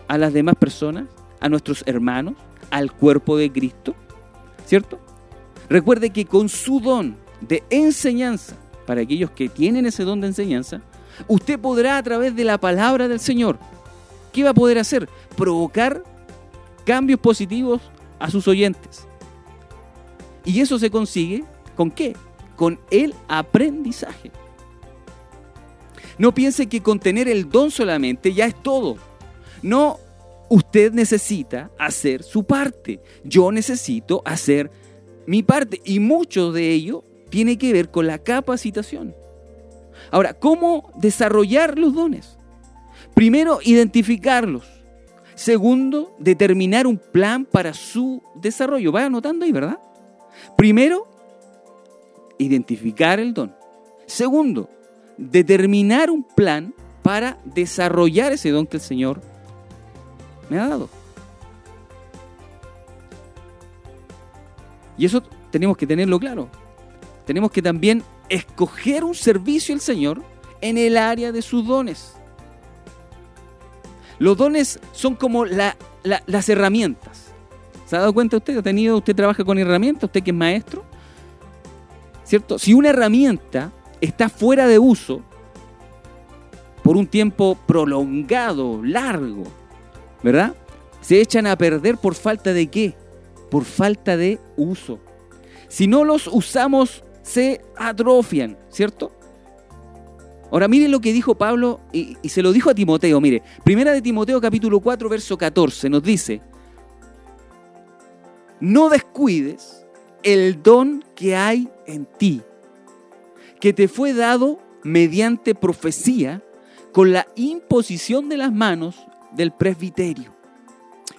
a las demás personas, a nuestros hermanos, al cuerpo de Cristo, ¿cierto? Recuerde que con su don de enseñanza, para aquellos que tienen ese don de enseñanza, usted podrá a través de la palabra del Señor, ¿qué va a poder hacer? Provocar cambios positivos a sus oyentes. Y eso se consigue con qué? Con el aprendizaje. No piense que con tener el don solamente ya es todo. No usted necesita hacer su parte. Yo necesito hacer mi parte. Y mucho de ello tiene que ver con la capacitación. Ahora, ¿cómo desarrollar los dones? Primero, identificarlos. Segundo, determinar un plan para su desarrollo. Vaya anotando ahí, ¿verdad? Primero, identificar el don. Segundo, determinar un plan para desarrollar ese don que el Señor me ha dado. Y eso tenemos que tenerlo claro. Tenemos que también escoger un servicio al Señor en el área de sus dones. Los dones son como las herramientas. ¿Se ha dado cuenta usted? ¿Ha tenido, usted trabaja con herramientas? ¿Usted que es maestro? ¿Cierto? Si una herramienta está fuera de uso por un tiempo prolongado, largo, ¿verdad? Se echan a perder por falta de qué? Por falta de uso. Si no los usamos, se atrofian, ¿cierto? Ahora miren lo que dijo Pablo y, y, se lo dijo a Timoteo. Mire, primera de Timoteo capítulo 4, verso 14 nos dice, no descuides el don que hay en ti, que te fue dado mediante profecía con la imposición de las manos del presbiterio.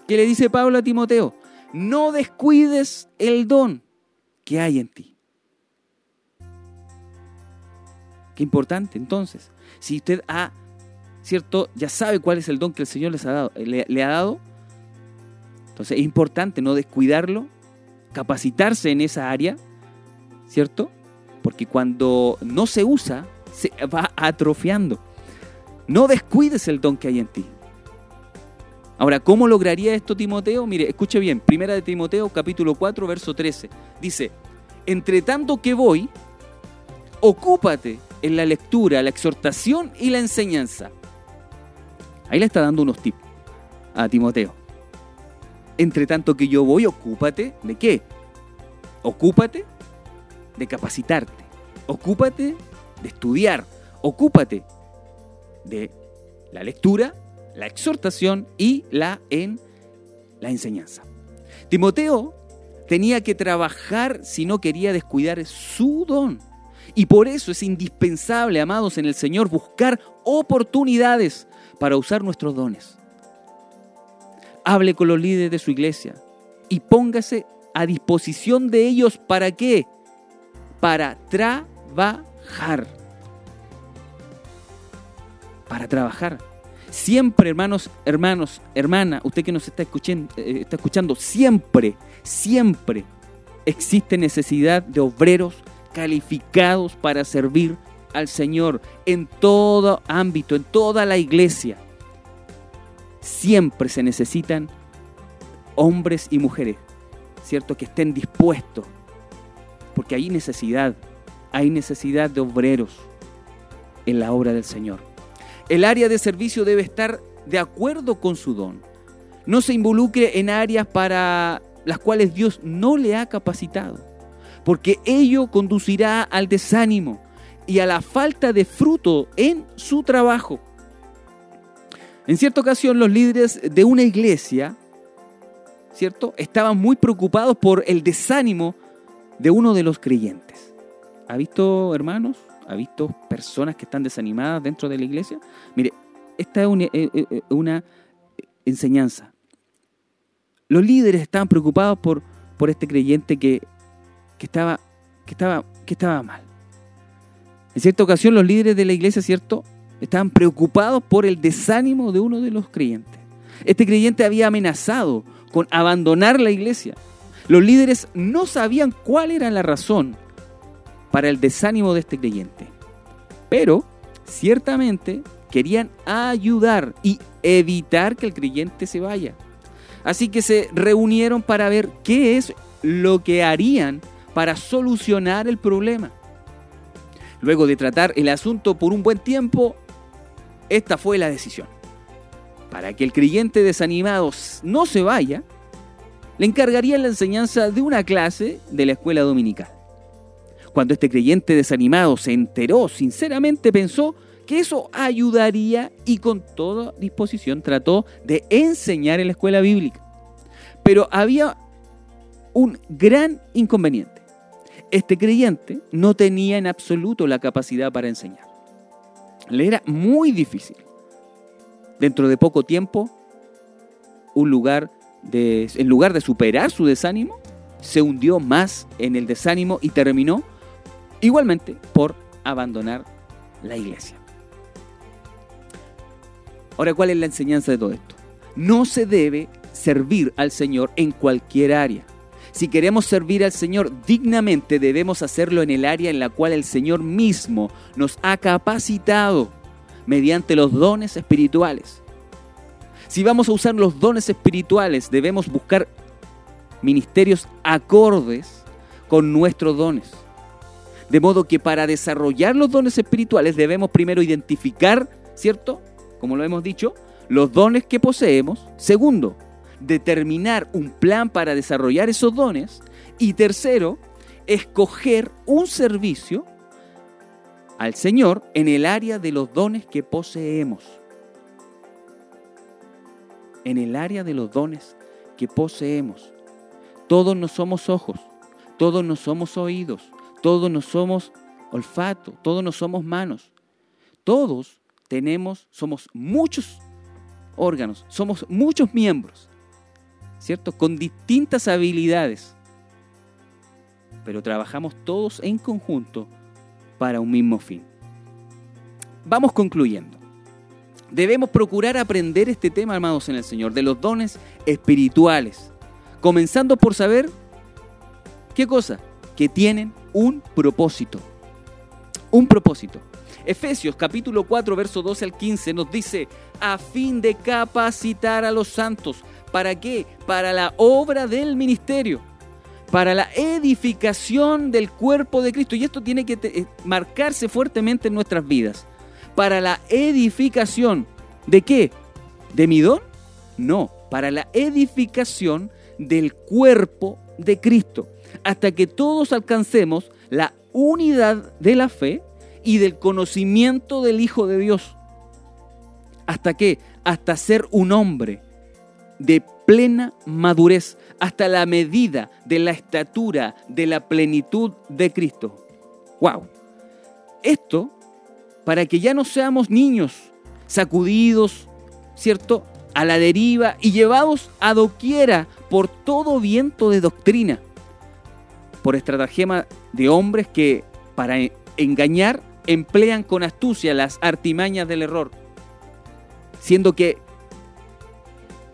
¿Qué le dice Pablo a Timoteo? No descuides el don que hay en ti. Qué importante entonces. Si usted ha, ¿cierto? Ya sabe cuál es el don que el Señor les ha dado, le, le ha dado. Entonces es importante no descuidarlo, capacitarse en esa área, ¿cierto? Porque cuando no se usa, se va atrofiando. No descuides el don que hay en ti. Ahora, ¿cómo lograría esto Timoteo? Mire, escuche bien, primera de Timoteo capítulo 4, verso 13. Dice, entre tanto que voy, ocúpate en la lectura, la exhortación y la enseñanza. Ahí le está dando unos tips a Timoteo. Entre tanto que yo voy, ocúpate de qué? Ocúpate de capacitarte. Ocúpate de estudiar. Ocúpate de la lectura, la exhortación y la, en, la enseñanza. Timoteo tenía que trabajar si no quería descuidar su don. Y por eso es indispensable, amados en el Señor, buscar oportunidades para usar nuestros dones. Hable con los líderes de su iglesia y póngase a disposición de ellos para qué? Para trabajar. Para trabajar. Siempre, hermanos, hermanos, hermana, usted que nos está escuchando, está escuchando, siempre, siempre existe necesidad de obreros calificados para servir al Señor en todo ámbito, en toda la iglesia. Siempre se necesitan hombres y mujeres, ¿cierto? Que estén dispuestos, porque hay necesidad, hay necesidad de obreros en la obra del Señor. El área de servicio debe estar de acuerdo con su don. No se involucre en áreas para las cuales Dios no le ha capacitado, porque ello conducirá al desánimo y a la falta de fruto en su trabajo. En cierta ocasión los líderes de una iglesia, ¿cierto? Estaban muy preocupados por el desánimo de uno de los creyentes. ¿Ha visto, hermanos? ¿Ha visto personas que están desanimadas dentro de la iglesia? Mire, esta es una, eh, eh, una enseñanza. Los líderes estaban preocupados por, por este creyente que, que, estaba, que, estaba, que estaba mal. En cierta ocasión los líderes de la iglesia, ¿cierto? Estaban preocupados por el desánimo de uno de los creyentes. Este creyente había amenazado con abandonar la iglesia. Los líderes no sabían cuál era la razón para el desánimo de este creyente. Pero ciertamente querían ayudar y evitar que el creyente se vaya. Así que se reunieron para ver qué es lo que harían para solucionar el problema. Luego de tratar el asunto por un buen tiempo, esta fue la decisión. Para que el creyente desanimado no se vaya, le encargarían la enseñanza de una clase de la escuela dominical. Cuando este creyente desanimado se enteró, sinceramente pensó que eso ayudaría y con toda disposición trató de enseñar en la escuela bíblica. Pero había un gran inconveniente. Este creyente no tenía en absoluto la capacidad para enseñar. Le era muy difícil. Dentro de poco tiempo, un lugar en lugar de superar su desánimo, se hundió más en el desánimo y terminó igualmente por abandonar la iglesia. Ahora, ¿cuál es la enseñanza de todo esto? No se debe servir al Señor en cualquier área. Si queremos servir al Señor dignamente, debemos hacerlo en el área en la cual el Señor mismo nos ha capacitado mediante los dones espirituales. Si vamos a usar los dones espirituales, debemos buscar ministerios acordes con nuestros dones. De modo que para desarrollar los dones espirituales debemos primero identificar, ¿cierto? Como lo hemos dicho, los dones que poseemos. Segundo, determinar un plan para desarrollar esos dones. Y tercero, escoger un servicio al Señor en el área de los dones que poseemos. En el área de los dones que poseemos. Todos no somos ojos, todos no somos oídos, todos no somos olfato, todos no somos manos. Todos tenemos, somos muchos órganos, somos muchos miembros, ¿cierto? Con distintas habilidades. Pero trabajamos todos en conjunto para un mismo fin. Vamos concluyendo. Debemos procurar aprender este tema, amados en el Señor, de los dones espirituales Comenzando por saber, ¿qué cosa? Que tienen un propósito. Un propósito. Efesios capítulo 4, verso 12 al 15 nos dice, a fin de capacitar a los santos. ¿Para qué? Para la obra del ministerio, para la edificación del cuerpo de Cristo. Y esto tiene que eh, marcarse fuertemente en nuestras vidas. Para la edificación. ¿De qué? ¿De mi don? No, para la edificación del cuerpo de Cristo, hasta que todos alcancemos la unidad de la fe y del conocimiento del Hijo de Dios. ¿Hasta qué? Hasta ser un hombre de plena madurez, hasta la medida de la estatura de la plenitud de Cristo. ¡Wow! Esto para que ya no seamos niños sacudidos, ¿cierto? A la deriva y llevados a doquiera por todo viento de doctrina, por estratagema de hombres que para engañar emplean con astucia las artimañas del error, siendo que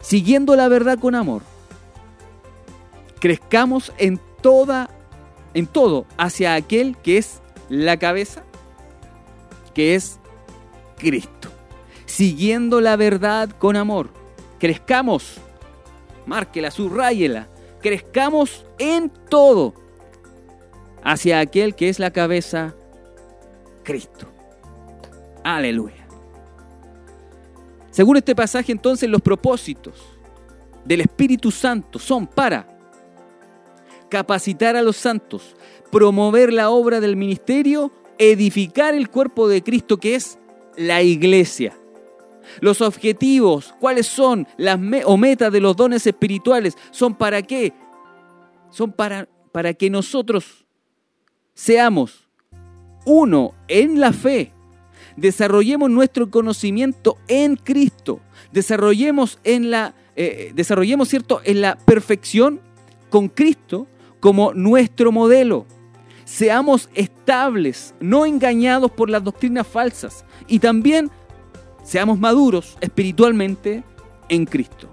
siguiendo la verdad con amor, crezcamos en toda en todo hacia aquel que es la cabeza, que es Cristo. Siguiendo la verdad con amor, crezcamos márquela, subrayela, crezcamos en todo hacia aquel que es la cabeza, Cristo. Aleluya. Según este pasaje, entonces los propósitos del Espíritu Santo son para capacitar a los santos, promover la obra del ministerio, edificar el cuerpo de Cristo que es la iglesia. Los objetivos, cuáles son las o metas de los dones espirituales, son para qué? Son para, para que nosotros seamos uno en la fe, desarrollemos nuestro conocimiento en Cristo, desarrollemos en la eh, desarrollemos cierto en la perfección con Cristo como nuestro modelo. Seamos estables, no engañados por las doctrinas falsas y también seamos maduros espiritualmente en Cristo.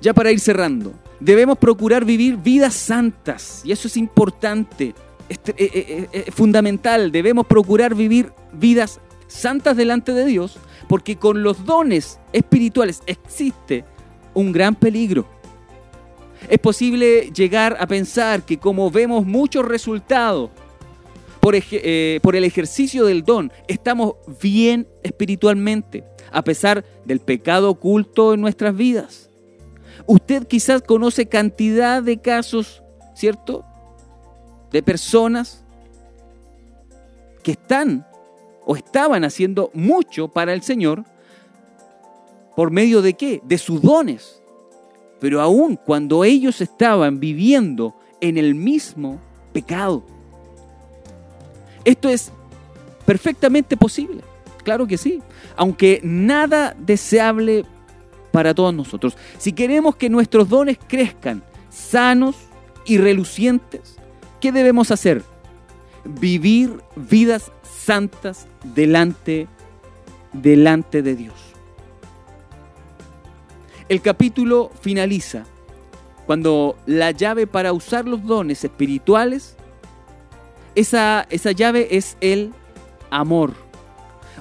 Ya para ir cerrando, debemos procurar vivir vidas santas, y eso es importante, es, eh, eh, eh, fundamental, debemos procurar vivir vidas santas delante de Dios, porque con los dones espirituales existe un gran peligro. Es posible llegar a pensar que como vemos muchos resultados eh, por, el ejercicio del don, estamos bien espiritualmente, a pesar del pecado oculto en nuestras vidas. Usted quizás conoce cantidad de casos, ¿cierto? De personas que están o estaban haciendo mucho para el Señor, ¿por medio de qué? De sus dones. Pero aún cuando ellos estaban viviendo en el mismo pecado. Esto es perfectamente posible, claro que sí, aunque nada deseable para todos nosotros. Si queremos que nuestros dones crezcan sanos y relucientes, ¿qué debemos hacer? Vivir vidas santas delante, delante de Dios. El capítulo finaliza cuando la llave para usar los dones espirituales, esa, esa llave es el amor.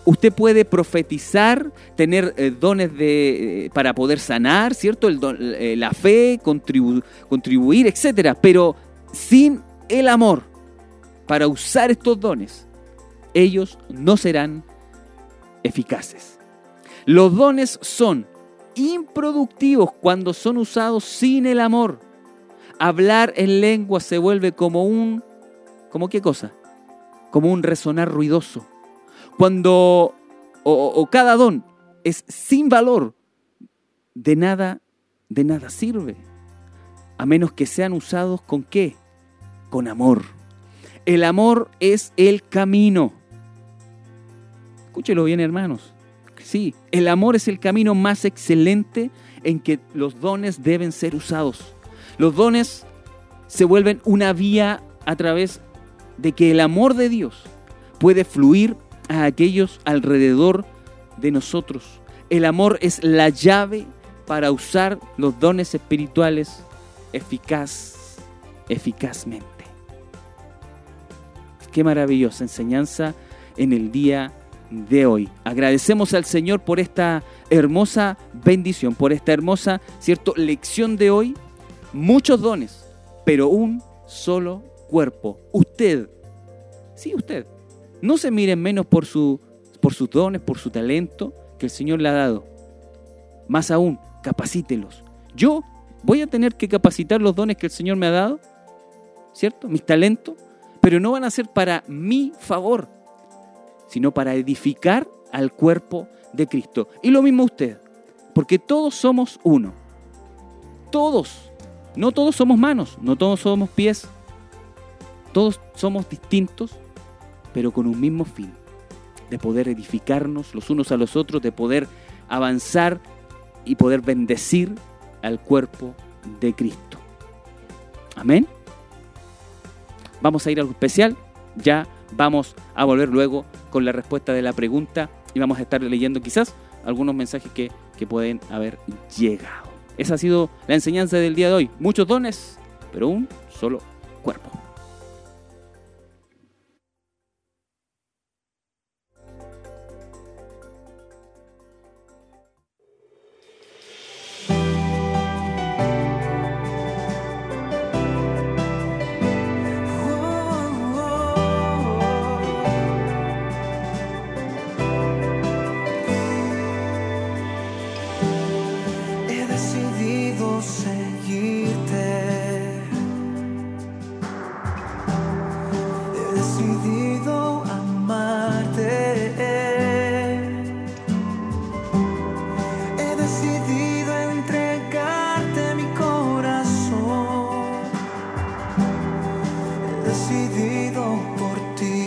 Usted puede profetizar, tener eh, dones de, eh, para poder sanar, ¿cierto? El eh, la fe, contribuir, etc. Pero sin el amor para usar estos dones, ellos no serán eficaces. Los dones son improductivos cuando son usados sin el amor. Hablar en lengua se vuelve como un... ¿Como qué cosa? Como un resonar ruidoso cuando o, cada don es sin valor, de nada, de nada sirve. A menos que sean usados con qué? Con amor. El amor es el camino. Escúchelo bien, hermanos. Sí, el amor es el camino más excelente en que los dones deben ser usados. Los dones se vuelven una vía a través de que el amor de Dios puede fluir a aquellos alrededor de nosotros. El amor es la llave para usar los dones espirituales eficaz, eficazmente. Qué maravillosa enseñanza en el día de hoy. Agradecemos al Señor por esta hermosa bendición, por esta hermosa, cierto, lección de hoy. Muchos dones, pero un solo cuerpo. Usted, sí, usted, no se miren menos por, su, por sus dones, por su talento que el Señor le ha dado. Más aún, capacítelos. Yo voy a tener que capacitar los dones que el Señor me ha dado, ¿cierto? Mis talentos, pero no van a ser para mi favor, sino para edificar al cuerpo de Cristo. Y lo mismo usted, porque todos somos uno. Todos. No todos somos manos, no todos somos pies. Todos somos distintos, pero con un mismo fin, de poder edificarnos los unos a los otros, de poder avanzar y poder bendecir al cuerpo de Cristo. Amén. Vamos a ir a algo especial, ya vamos a volver luego con la respuesta de la pregunta y vamos a estar leyendo quizás algunos mensajes que, que pueden haber llegado. Esa ha sido la enseñanza del día de hoy. Muchos dones, pero un solo cuerpo. por ti.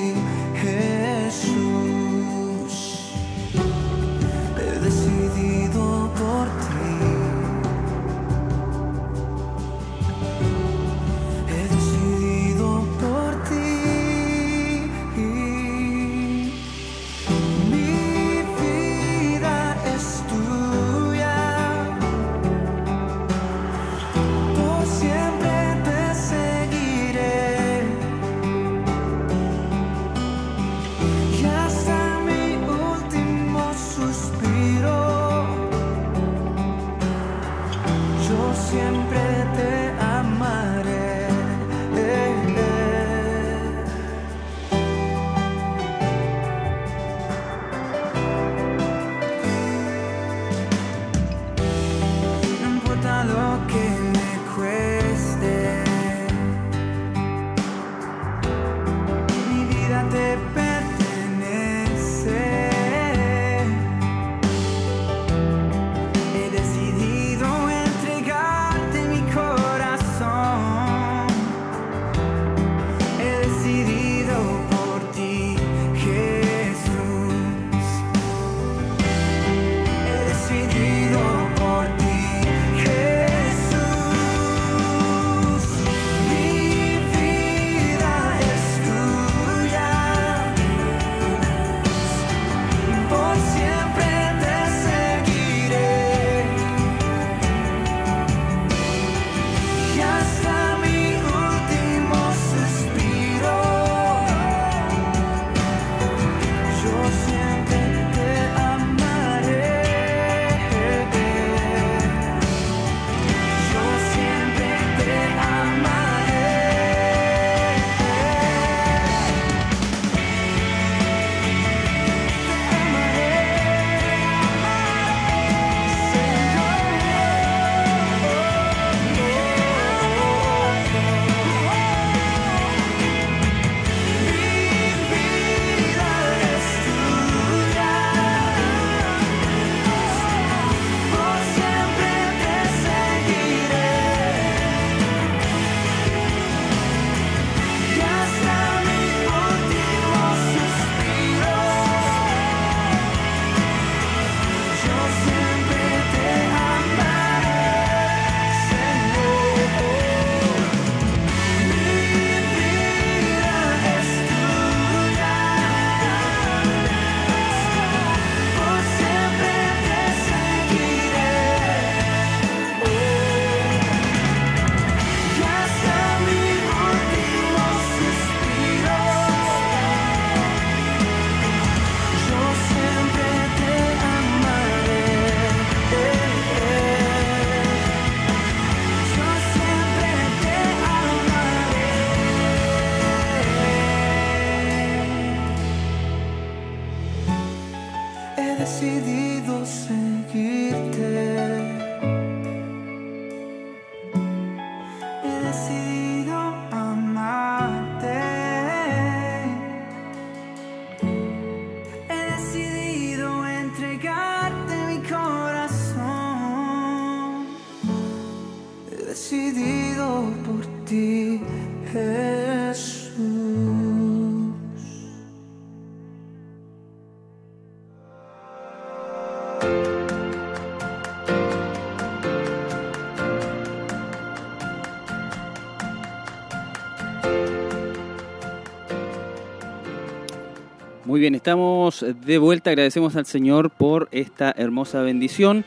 Bien, estamos de vuelta. Agradecemos al Señor por esta hermosa bendición.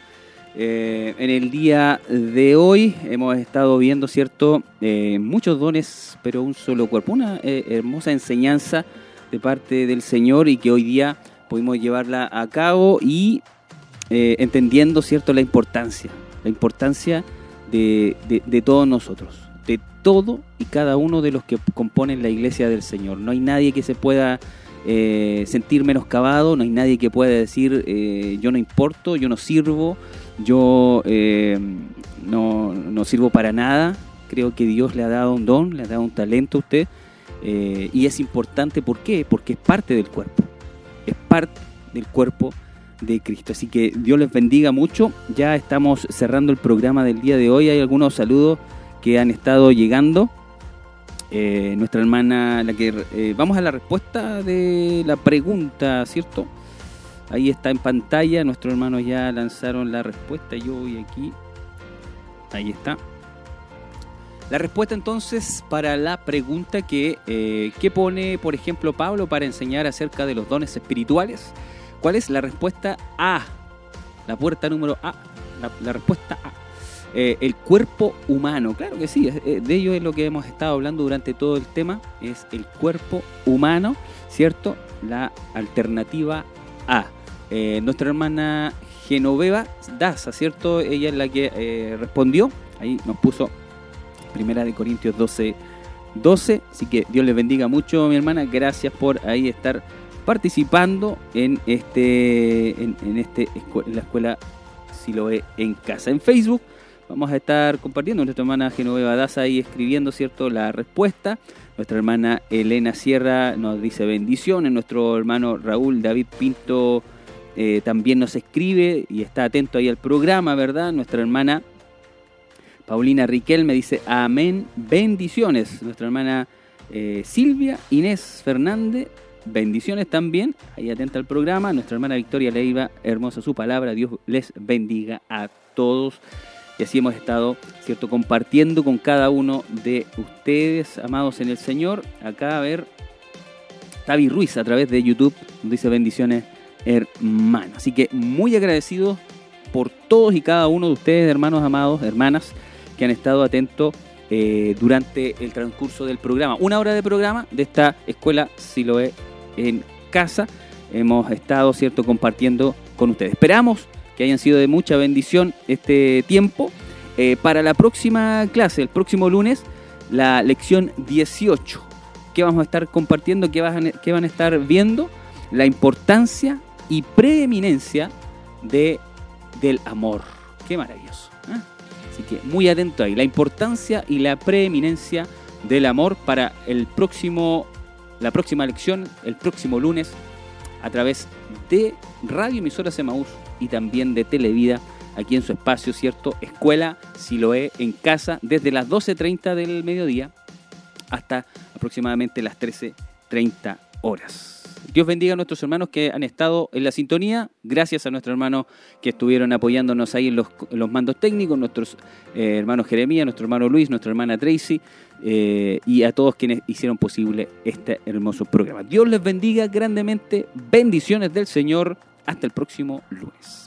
Eh, en el día de hoy hemos estado viendo, ¿cierto? Eh, muchos dones, pero un solo cuerpo. Una eh, hermosa enseñanza de parte del Señor y que hoy día pudimos llevarla a cabo y entendiendo, ¿cierto? La importancia, la importancia de- de todos nosotros, de todo y cada uno de los que componen la iglesia del Señor. No hay nadie que se pueda eh, sentir menoscabado, no hay nadie que pueda decir eh, yo no importo, yo no sirvo, yo eh, no, no sirvo para nada. Creo que Dios le ha dado un don, le ha dado un talento a usted eh, y es importante, ¿por qué? Porque es parte del cuerpo, es parte del cuerpo de Cristo. Así que Dios les bendiga mucho. Ya estamos cerrando el programa del día de hoy. Hay algunos saludos que han estado llegando. Eh, nuestra hermana, la que eh, vamos a la respuesta de la pregunta, ¿cierto? Ahí está en pantalla. Nuestros hermanos ya lanzaron la respuesta. Yo voy aquí. Ahí está. La respuesta entonces para la pregunta que, eh, ¿qué pone, por ejemplo, Pablo para enseñar acerca de los dones espirituales? ¿Cuál es la respuesta A? La puerta número A. La, la respuesta A. Eh, el cuerpo humano, claro que sí, eh, de ello es lo que hemos estado hablando durante todo el tema, es el cuerpo humano, ¿cierto? La alternativa A. Eh, nuestra hermana Genoveva Daza, ¿cierto? Ella es la que respondió, ahí nos puso Primera de Corintios 12, 12, así que Dios les bendiga mucho, mi hermana, gracias por ahí estar participando en este en, en este en la escuela en casa en Facebook vamos a estar compartiendo nuestra hermana Genoveva Daza ahí escribiendo cierto la respuesta. Nuestra hermana Elena Sierra nos dice bendiciones. Nuestro hermano Raúl David Pinto eh, también nos escribe y está atento ahí al programa verdad nuestra hermana Paulina Riquel me dice amén bendiciones. Nuestra hermana eh, Silvia Inés Fernández bendiciones también, ahí atenta al programa, nuestra hermana Victoria Leiva, hermosa su palabra, Dios les bendiga a todos. Y así hemos estado, ¿cierto?, compartiendo con cada uno de ustedes, amados en el Señor. Acá a ver, Tavi Ruiz a través de YouTube, nos dice bendiciones, hermano. Así que muy agradecidos por todos y cada uno de ustedes, hermanos amados, hermanas, que han estado atentos eh, durante el transcurso del programa. Una hora de programa de esta escuela Siloé en casa. Hemos estado, ¿cierto?, compartiendo con ustedes. Esperamos que hayan sido de mucha bendición este tiempo. Eh, para la próxima clase, el próximo lunes, la lección 18. ¿Qué vamos a estar compartiendo? ¿Qué van, qué van a estar viendo? La importancia y preeminencia de, del amor. Qué maravilloso. ¿eh? Así que muy atento ahí. La importancia y la preeminencia del amor para el próximo, la próxima lección, el próximo lunes, a través de Radio Emisoras Emaús y también de Televida, aquí en su espacio, ¿cierto? Escuela Siloé en casa, desde las 12.30 del mediodía hasta aproximadamente las 13.30 horas. Dios bendiga a nuestros hermanos que han estado en la sintonía. Gracias a nuestros hermanos que estuvieron apoyándonos ahí en los, los mandos técnicos, nuestros eh, hermanos Jeremías, nuestro hermano Luis, nuestra hermana Tracy eh, y a todos quienes hicieron posible este hermoso programa. Dios les bendiga grandemente. Bendiciones del Señor. Hasta el próximo lunes.